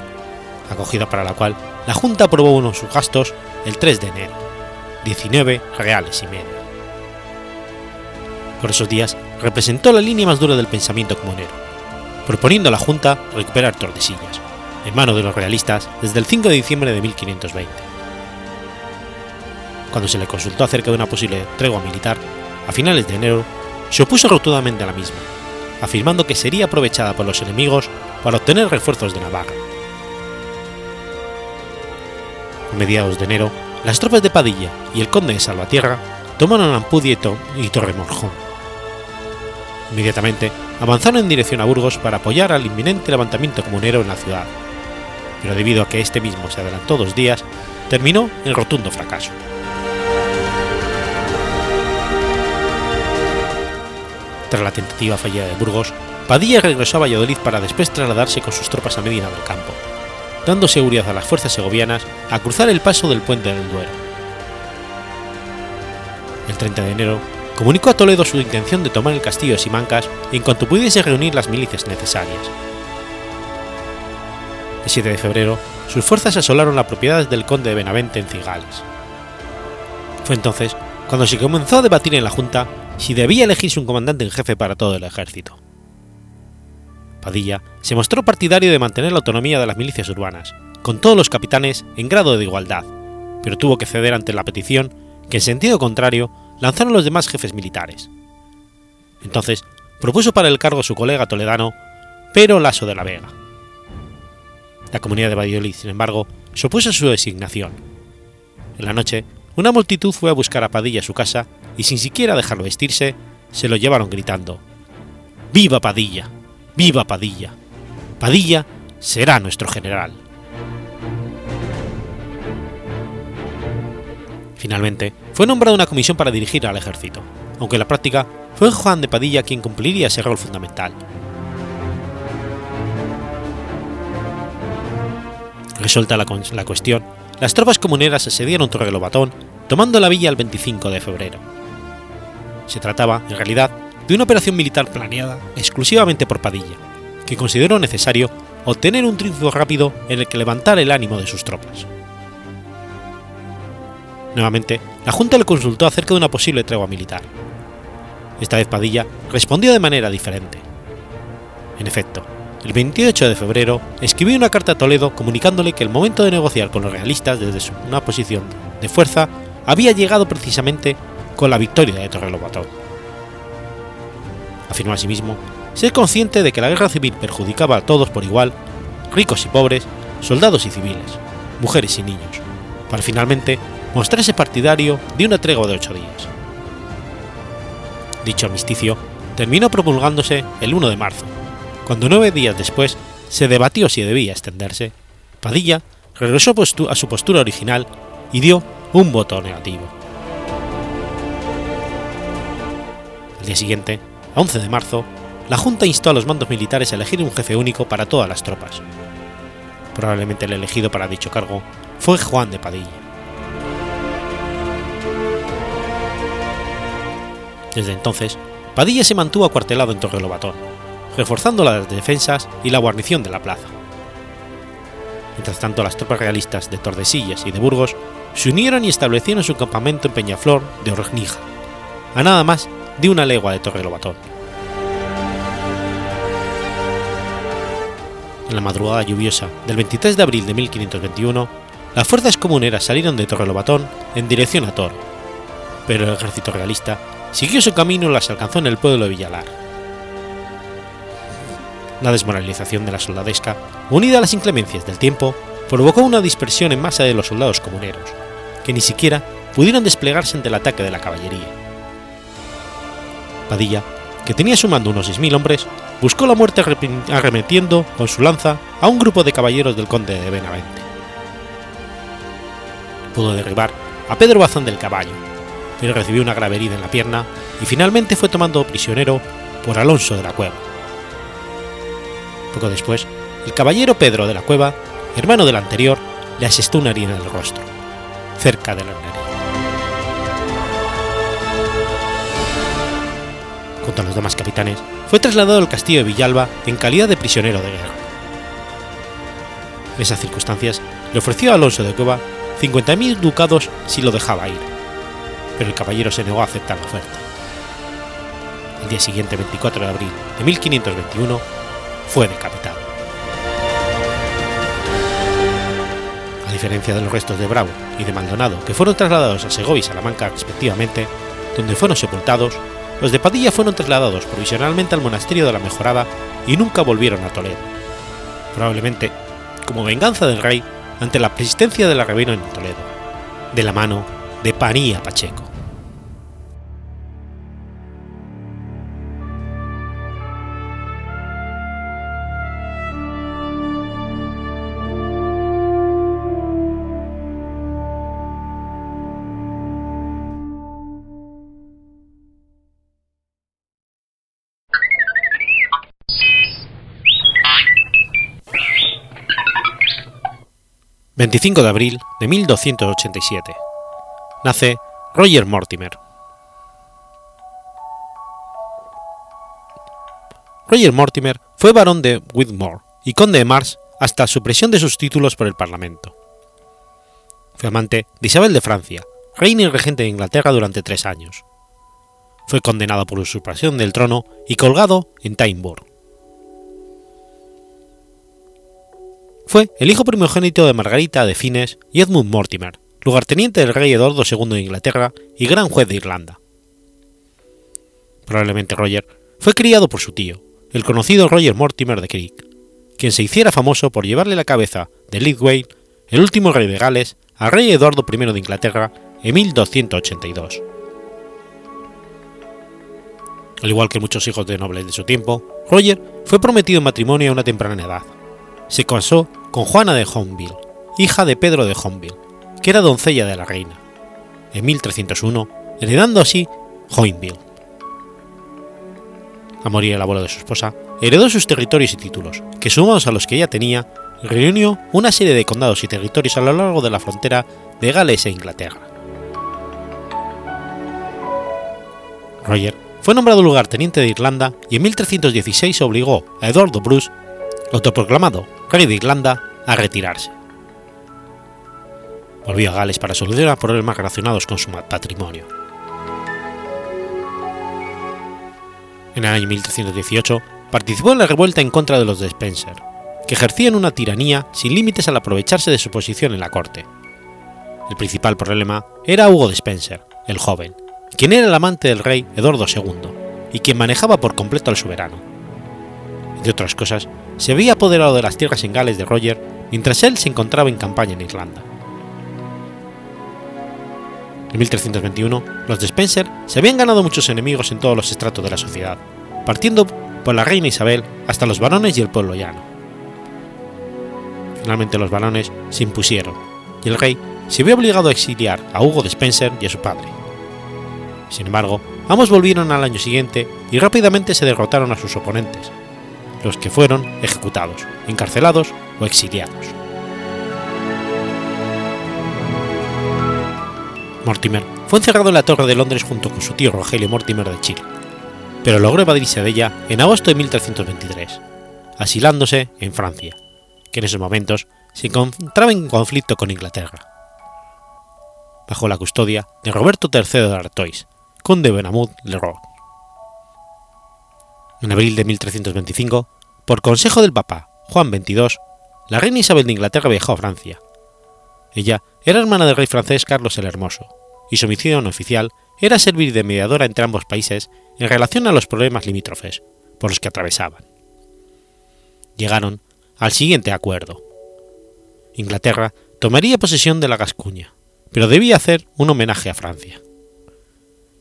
acogida para la cual la Junta aprobó unos gastos el 3 de enero, 19 reales y medio. Por esos días representó la línea más dura del pensamiento comunero, proponiendo a la Junta recuperar Tordesillas, en manos de los realistas desde el 5 de diciembre de 1520 cuando se le consultó acerca de una posible tregua militar, a finales de enero, se opuso rotundamente a la misma, afirmando que sería aprovechada por los enemigos para obtener refuerzos de Navarra. A mediados de enero, las tropas de Padilla y el conde de Salvatierra tomaron Ampudia y Torremorjón. Inmediatamente avanzaron en dirección a Burgos para apoyar al inminente levantamiento comunero en la ciudad, pero debido a que este mismo se adelantó dos días, terminó en rotundo fracaso. Tras la tentativa fallida de Burgos, Padilla regresó a Valladolid para después trasladarse con sus tropas a Medina del Campo, dando seguridad a las fuerzas segovianas a cruzar el paso del puente del Duero. El 30 de enero, comunicó a Toledo su intención de tomar el castillo de Simancas en cuanto pudiese reunir las milicias necesarias. El 7 de febrero, sus fuerzas asolaron las propiedades del conde de Benavente en Cigales. Fue entonces cuando se comenzó a debatir en la Junta si debía elegirse un comandante en jefe para todo el ejército. Padilla se mostró partidario de mantener la autonomía de las milicias urbanas, con todos los capitanes en grado de igualdad, pero tuvo que ceder ante la petición que en sentido contrario lanzaron los demás jefes militares. Entonces propuso para el cargo a su colega toledano Pero Lasso de la Vega. La comunidad de Valladolid, sin embargo, se opuso a su designación. En la noche, una multitud fue a buscar a Padilla a su casa y sin siquiera dejarlo vestirse, se lo llevaron gritando: ¡Viva Padilla! ¡Viva Padilla! Padilla será nuestro general. Finalmente, fue nombrada una comisión para dirigir al ejército, aunque en la práctica fue Juan de Padilla quien cumpliría ese rol fundamental. Resuelta la, la cuestión, las tropas comuneras asediaron Torrelobatón, tomando la villa el 25 de febrero. Se trataba, en realidad, de una operación militar planeada exclusivamente por Padilla, que consideró necesario obtener un triunfo rápido en el que levantar el ánimo de sus tropas. Nuevamente, la Junta le consultó acerca de una posible tregua militar. Esta vez Padilla respondió de manera diferente. En efecto, el 28 de febrero escribió una carta a Toledo comunicándole que el momento de negociar con los realistas desde una posición de fuerza había llegado precisamente con la victoria de Torrelobatón. Afirmó asimismo ser consciente de que la guerra civil perjudicaba a todos por igual, ricos y pobres, soldados y civiles, mujeres y niños, para finalmente mostrarse partidario de una tregua de ocho días. Dicho armisticio terminó promulgándose el 1 de marzo, cuando nueve días después se debatió si debía extenderse, Padilla regresó a su postura original y dio un voto negativo. Al día siguiente, 11 de marzo, la Junta instó a los mandos militares a elegir un jefe único para todas las tropas. Probablemente el elegido para dicho cargo fue Juan de Padilla. Desde entonces, Padilla se mantuvo acuartelado en Torrelobatón, reforzando las defensas y la guarnición de la plaza. Mientras tanto, las tropas realistas de Tordesillas y de Burgos se unieron y establecieron su campamento en Peñaflor de Ornija, a nada más de una legua de Torrelobatón. En la madrugada lluviosa del 23 de abril de 1521, las fuerzas comuneras salieron de Torrelobatón en dirección a Toro, pero el ejército realista siguió su camino y las alcanzó en el pueblo de Villalar. La desmoralización de la soldadesca, unida a las inclemencias del tiempo, provocó una dispersión en masa de los soldados comuneros, que ni siquiera pudieron desplegarse ante el ataque de la caballería. Padilla, que tenía sumando unos 6.000 hombres, buscó la muerte arremetiendo con su lanza a un grupo de caballeros del conde de Benavente. Pudo derribar a Pedro Bazán del Caballo, pero recibió una grave herida en la pierna y finalmente fue tomado prisionero por Alonso de la Cueva. Poco después, el caballero Pedro de la Cueva, hermano del anterior, le asestó una herida en el rostro, cerca de la nariz. Junto a los demás capitanes, fue trasladado al castillo de Villalba en calidad de prisionero de guerra. En esas circunstancias, le ofreció a Alonso de Cueva 50.000 ducados si lo dejaba ir, pero el caballero se negó a aceptar la oferta. El día siguiente, 24 de abril de 1521, fue decapitado. A diferencia de los restos de Bravo y de Maldonado, que fueron trasladados a Segovia y Salamanca respectivamente, donde fueron sepultados, los de Padilla fueron trasladados provisionalmente al monasterio de la Mejorada y nunca volvieron a Toledo, probablemente como venganza del rey ante la persistencia de la rebelión en Toledo, de la mano de Panía Pacheco. 25 de abril de 1287. Nace Roger Mortimer. Roger Mortimer fue barón de Whitmore y conde de Mars hasta supresión de sus títulos por el Parlamento. Fue amante de Isabel de Francia, reina y regente de Inglaterra durante tres años. Fue condenado por usurpación del trono y colgado en Tynembourg. Fue el hijo primogénito de Margarita de Fines y Edmund Mortimer, lugarteniente del rey Eduardo II de Inglaterra y gran juez de Irlanda. Probablemente Roger fue criado por su tío, el conocido Roger Mortimer de Creek, quien se hiciera famoso por llevarle la cabeza de Lidway, el último rey de Gales, al rey Eduardo I de Inglaterra en 1282. Al igual que muchos hijos de nobles de su tiempo, Roger fue prometido en matrimonio a una temprana edad. Se casó con Juana de Honville, hija de Pedro de Honville, que era doncella de la reina, en 1301, heredando así Joinville. A morir el abuelo de su esposa, heredó sus territorios y títulos, que sumados a los que ella tenía, reunió una serie de condados y territorios a lo largo de la frontera de Gales e Inglaterra. Roger fue nombrado lugarteniente de Irlanda y en 1316 obligó a Eduardo Bruce, autoproclamado de Irlanda, a retirarse. Volvió a Gales para solucionar problemas relacionados con su patrimonio. En el año 1318 participó en la revuelta en contra de los de Spencer, que ejercían una tiranía sin límites al aprovecharse de su posición en la corte. El principal problema era Hugo de Spencer, el joven, quien era el amante del rey Eduardo II y quien manejaba por completo al soberano. Entre otras cosas, se había apoderado de las tierras en Gales de Roger mientras él se encontraba en campaña en Irlanda. En 1321, los de Spencer se habían ganado muchos enemigos en todos los estratos de la sociedad, partiendo por la reina Isabel hasta los varones y el pueblo llano. Finalmente los varones se impusieron, y el rey se vio obligado a exiliar a Hugo de Spencer y a su padre. Sin embargo, ambos volvieron al año siguiente y rápidamente se derrotaron a sus oponentes, los que fueron ejecutados, encarcelados o exiliados. Mortimer fue encerrado en la Torre de Londres junto con su tío Rogelio Mortimer de Chile, pero logró evadirse de ella en agosto de 1323, asilándose en Francia, que en esos momentos se encontraba en conflicto con Inglaterra. Bajo la custodia de Roberto III de Artois, conde de Benamud Leroy. En abril de 1325, por consejo del Papa Juan XXII, la reina Isabel de Inglaterra viajó a Francia. Ella era hermana del rey francés Carlos el Hermoso, y su misión oficial era servir de mediadora entre ambos países en relación a los problemas limítrofes por los que atravesaban. Llegaron al siguiente acuerdo. Inglaterra tomaría posesión de la Gascuña, pero debía hacer un homenaje a Francia.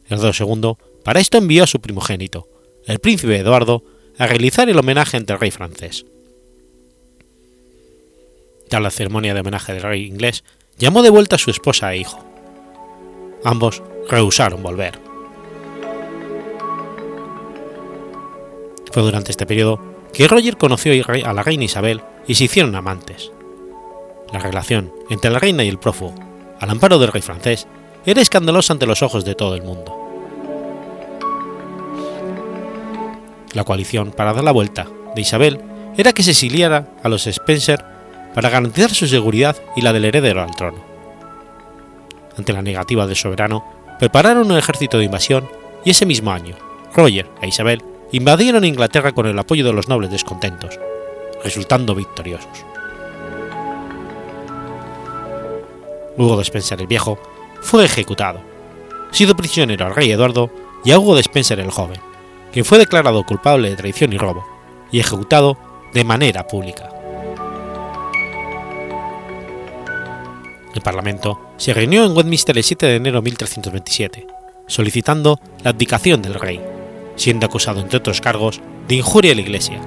Eduardo II para esto envió a su primogénito, el príncipe Eduardo, a realizar el homenaje ante el rey francés. Tras la ceremonia de homenaje del rey inglés, llamó de vuelta a su esposa e hijo. Ambos rehusaron volver. Fue durante este periodo que Roger conoció a la reina Isabel y se hicieron amantes. La relación entre la reina y el prófugo, al amparo del rey francés, era escandalosa ante los ojos de todo el mundo. La coalición para dar la vuelta de Isabel era que se exiliara a los Spencer para garantizar su seguridad y la del heredero al trono. Ante la negativa del soberano, prepararon un ejército de invasión y ese mismo año, Roger e Isabel invadieron Inglaterra con el apoyo de los nobles descontentos, resultando victoriosos. Hugo de Spencer el Viejo fue ejecutado, sido prisionero al rey Eduardo y a Hugo de Spencer el Joven, quien fue declarado culpable de traición y robo, y ejecutado de manera pública. El Parlamento se reunió en Westminster el 7 de enero de 1327, solicitando la abdicación del rey, siendo acusado, entre otros cargos, de injuria a la Iglesia,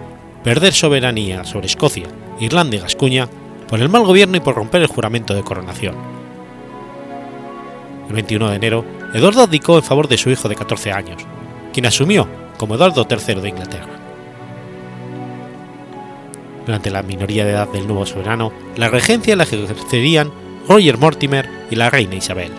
perder soberanía sobre Escocia, Irlanda y Gascuña, por el mal gobierno y por romper el juramento de coronación. El 21 de enero, Eduardo abdicó en favor de su hijo de 14 años, quien asumió como Eduardo III de Inglaterra. Durante la minoría de edad del nuevo soberano, la regencia la ejercerían Roger Mortimer y la reina Isabel.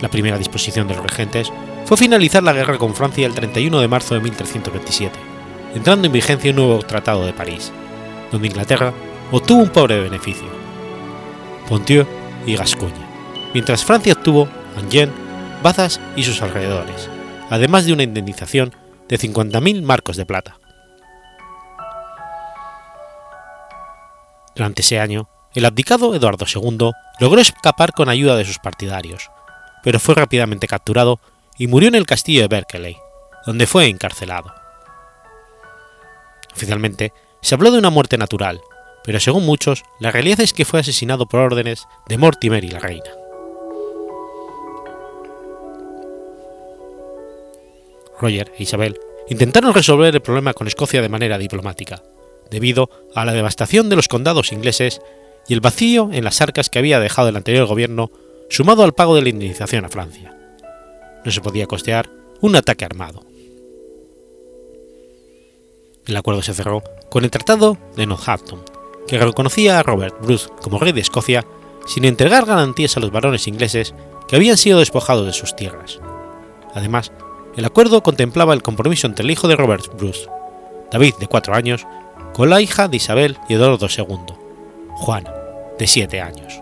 La primera disposición de los regentes fue finalizar la guerra con Francia el 31 de marzo de 1327, entrando en vigencia un nuevo Tratado de París, donde Inglaterra obtuvo un pobre beneficio, Ponthieu y Gascuña, mientras Francia obtuvo Angers, Bazas y sus alrededores, además de una indemnización de 50.000 marcos de plata. Durante ese año, el abdicado Eduardo II logró escapar con ayuda de sus partidarios, pero fue rápidamente capturado y murió en el castillo de Berkeley, donde fue encarcelado. Oficialmente, se habló de una muerte natural, pero según muchos, la realidad es que fue asesinado por órdenes de Mortimer y la reina. Roger e Isabel intentaron resolver el problema con Escocia de manera diplomática, debido a la devastación de los condados ingleses y el vacío en las arcas que había dejado el anterior gobierno sumado al pago de la indemnización a Francia. No se podía costear un ataque armado. El acuerdo se cerró con el Tratado de Northampton, que reconocía a Robert Bruce como rey de Escocia sin entregar garantías a los varones ingleses que habían sido despojados de sus tierras. Además, el acuerdo contemplaba el compromiso entre el hijo de Robert Bruce, David de cuatro años, con la hija de Isabel y Eduardo II, Juana, de siete años.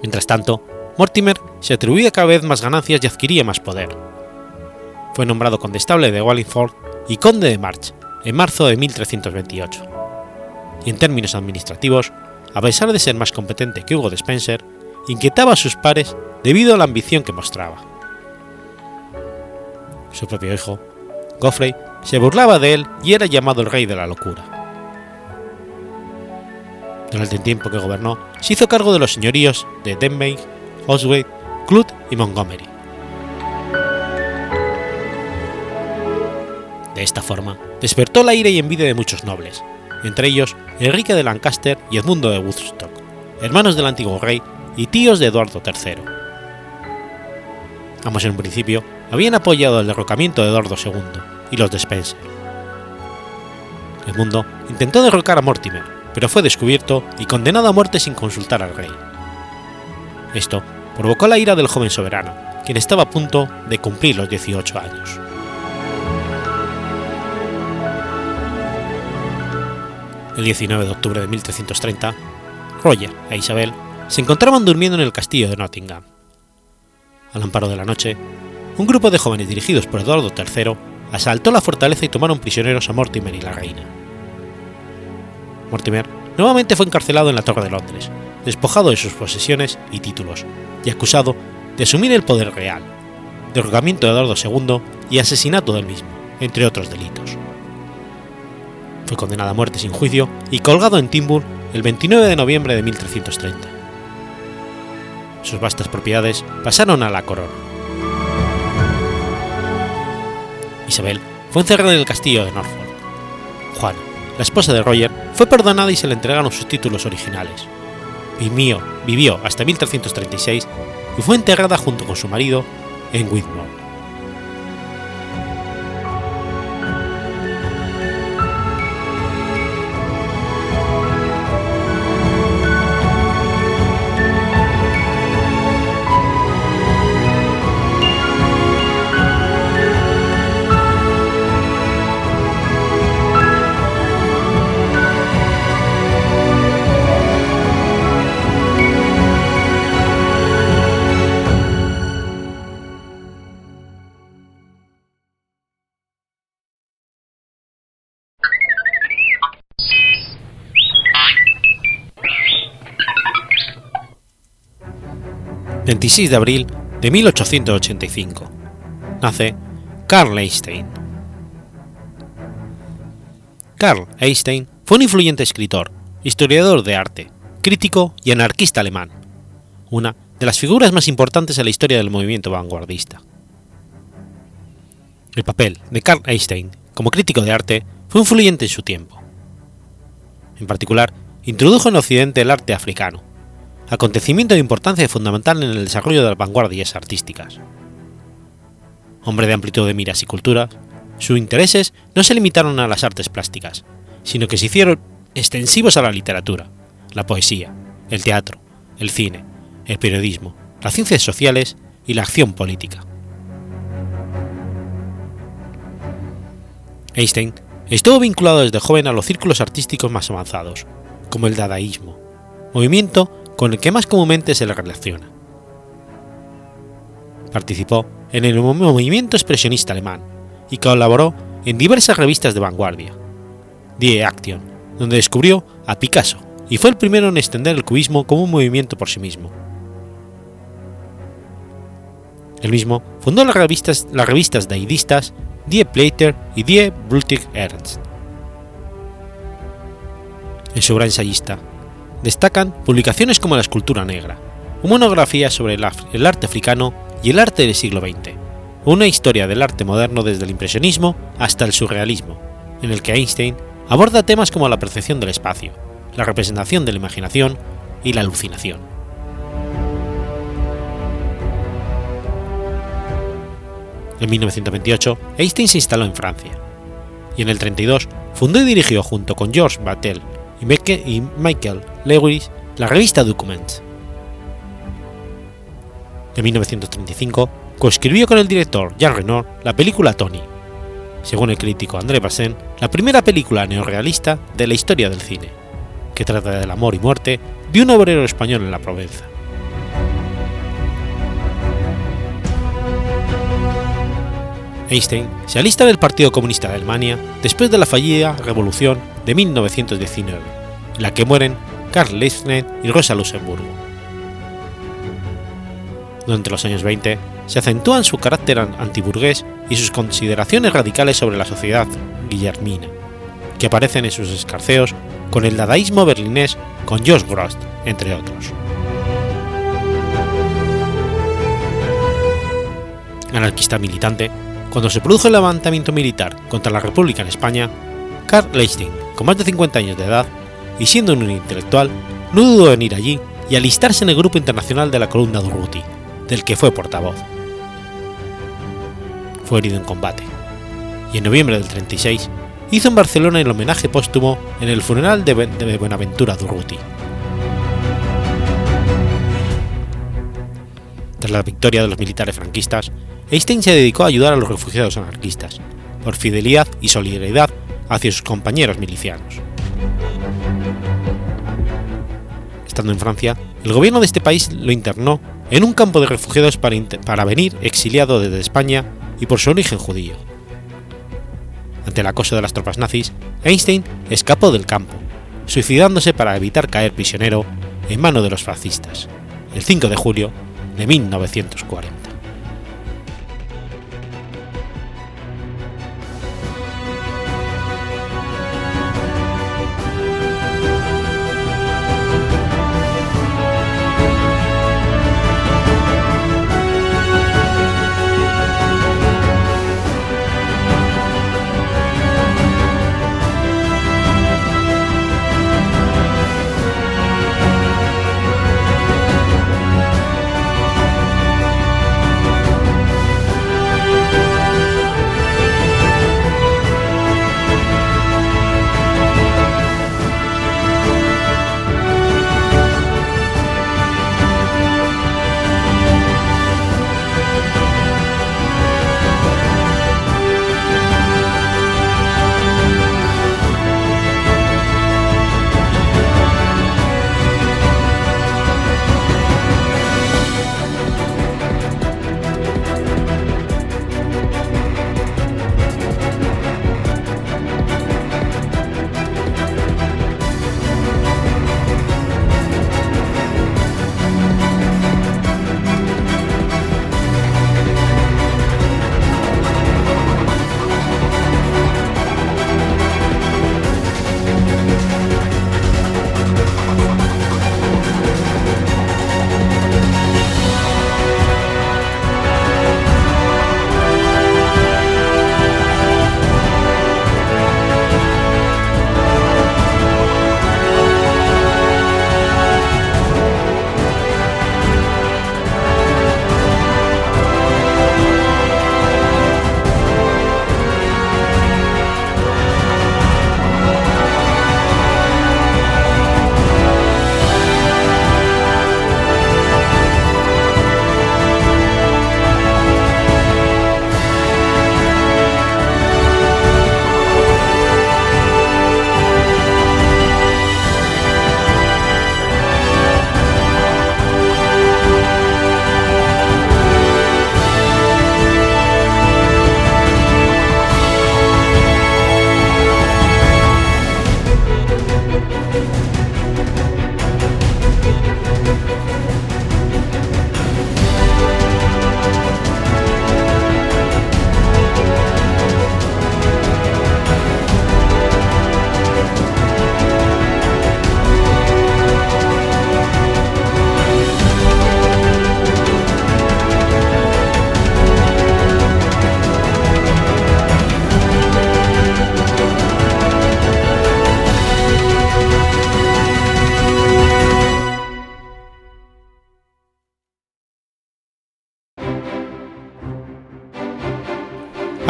Mientras tanto, Mortimer se atribuía cada vez más ganancias y adquiría más poder. Fue nombrado condestable de Wallingford y conde de March en marzo de 1328. Y en términos administrativos, a pesar de ser más competente que Hugo de Spencer, inquietaba a sus pares debido a la ambición que mostraba. Su propio hijo, Geoffrey, se burlaba de él y era llamado el rey de la locura. Durante el tiempo que gobernó, se hizo cargo de los señoríos de Denbigh, Oswego, Clud y Montgomery. De esta forma, despertó la ira y envidia de muchos nobles, entre ellos Enrique de Lancaster y Edmundo de Woodstock, hermanos del antiguo rey y tíos de Eduardo III. Ambos en un principio habían apoyado el derrocamiento de Eduardo II y los de Spencer. Edmundo intentó derrocar a Mortimer, pero fue descubierto y condenado a muerte sin consultar al rey. Esto provocó la ira del joven soberano, quien estaba a punto de cumplir los 18 años. El 19 de octubre de 1330, Roger e Isabel se encontraban durmiendo en el castillo de Nottingham. Al amparo de la noche, un grupo de jóvenes dirigidos por Eduardo III asaltó la fortaleza y tomaron prisioneros a Mortimer y la reina. Mortimer nuevamente fue encarcelado en la Torre de Londres, despojado de sus posesiones y títulos, y acusado de asumir el poder real, derrocamiento de Eduardo II y asesinato del mismo, entre otros delitos. Fue condenado a muerte sin juicio y colgado en Timbur el 29 de noviembre de 1330. Sus vastas propiedades pasaron a la corona. Isabel fue encerrada en el castillo de Norfolk. Juana, la esposa de Roger, fue perdonada y se le entregaron sus títulos originales. Vivió, vivió hasta 1336 y fue enterrada junto con su marido en Whitmore. 26 de abril de 1885. Nace Carl Einstein. Carl Einstein fue un influyente escritor, historiador de arte, crítico y anarquista alemán, una de las figuras más importantes en la historia del movimiento vanguardista. El papel de Carl Einstein como crítico de arte fue influyente en su tiempo. En particular, introdujo en Occidente el arte africano, acontecimiento de importancia fundamental en el desarrollo de las vanguardias artísticas. Hombre de amplitud de miras y cultura, sus intereses no se limitaron a las artes plásticas, sino que se hicieron extensivos a la literatura, la poesía, el teatro, el cine, el periodismo, las ciencias sociales y la acción política. Einstein estuvo vinculado desde joven a los círculos artísticos más avanzados, como el dadaísmo, movimiento con el que más comúnmente se le relaciona. Participó en el movimiento expresionista alemán y colaboró en diversas revistas de vanguardia. Die Action, donde descubrió a Picasso y fue el primero en extender el cubismo como un movimiento por sí mismo. El mismo fundó las revistas, las revistas Die Plater y Die Blutig Ernst. En su obra ensayista destacan publicaciones como La escultura negra, monografía sobre el arte africano y el arte del siglo XX, una historia del arte moderno desde el impresionismo hasta el surrealismo, en el que Einstein aborda temas como la percepción del espacio, la representación de la imaginación y la alucinación. En 1928, Einstein se instaló en Francia. Y en el 32 fundó y dirigió junto con Georges Batel y Michael Lewis la revista Documents. En 1935 coescribió con el director Jean Renoir la película Tony, según el crítico André Bazin, la primera película neorrealista de la historia del cine, que trata del amor y muerte de un obrero español en la Provenza. Einstein se alista en el Partido Comunista de Alemania después de la fallida Revolución de 1919, en la que mueren Karl Liebknecht y Rosa Luxemburgo. Durante los años 20 se acentúan su carácter antiburgués y sus consideraciones radicales sobre la sociedad guillermina, que aparecen en sus escarceos con el dadaísmo berlinés con Josh Grost, entre otros. Anarquista militante, cuando se produjo el levantamiento militar contra la República en España, Karl Leisting, con más de 50 años de edad y siendo un intelectual, no dudó en ir allí y alistarse en el grupo internacional de la columna Durruti, del que fue portavoz fue herido en combate, y en noviembre del 36 hizo en Barcelona el homenaje póstumo en el funeral de, Buenaventura Durruti. Tras la victoria de los militares franquistas, Einstein se dedicó a ayudar a los refugiados anarquistas, por fidelidad y solidaridad hacia sus compañeros milicianos. Estando en Francia, el gobierno de este país lo internó en un campo de refugiados para, venir exiliado desde España y por su origen judío. Ante el acoso de las tropas nazis, Einstein escapó del campo, suicidándose para evitar caer prisionero en mano de los fascistas, el 5 de julio de 1940.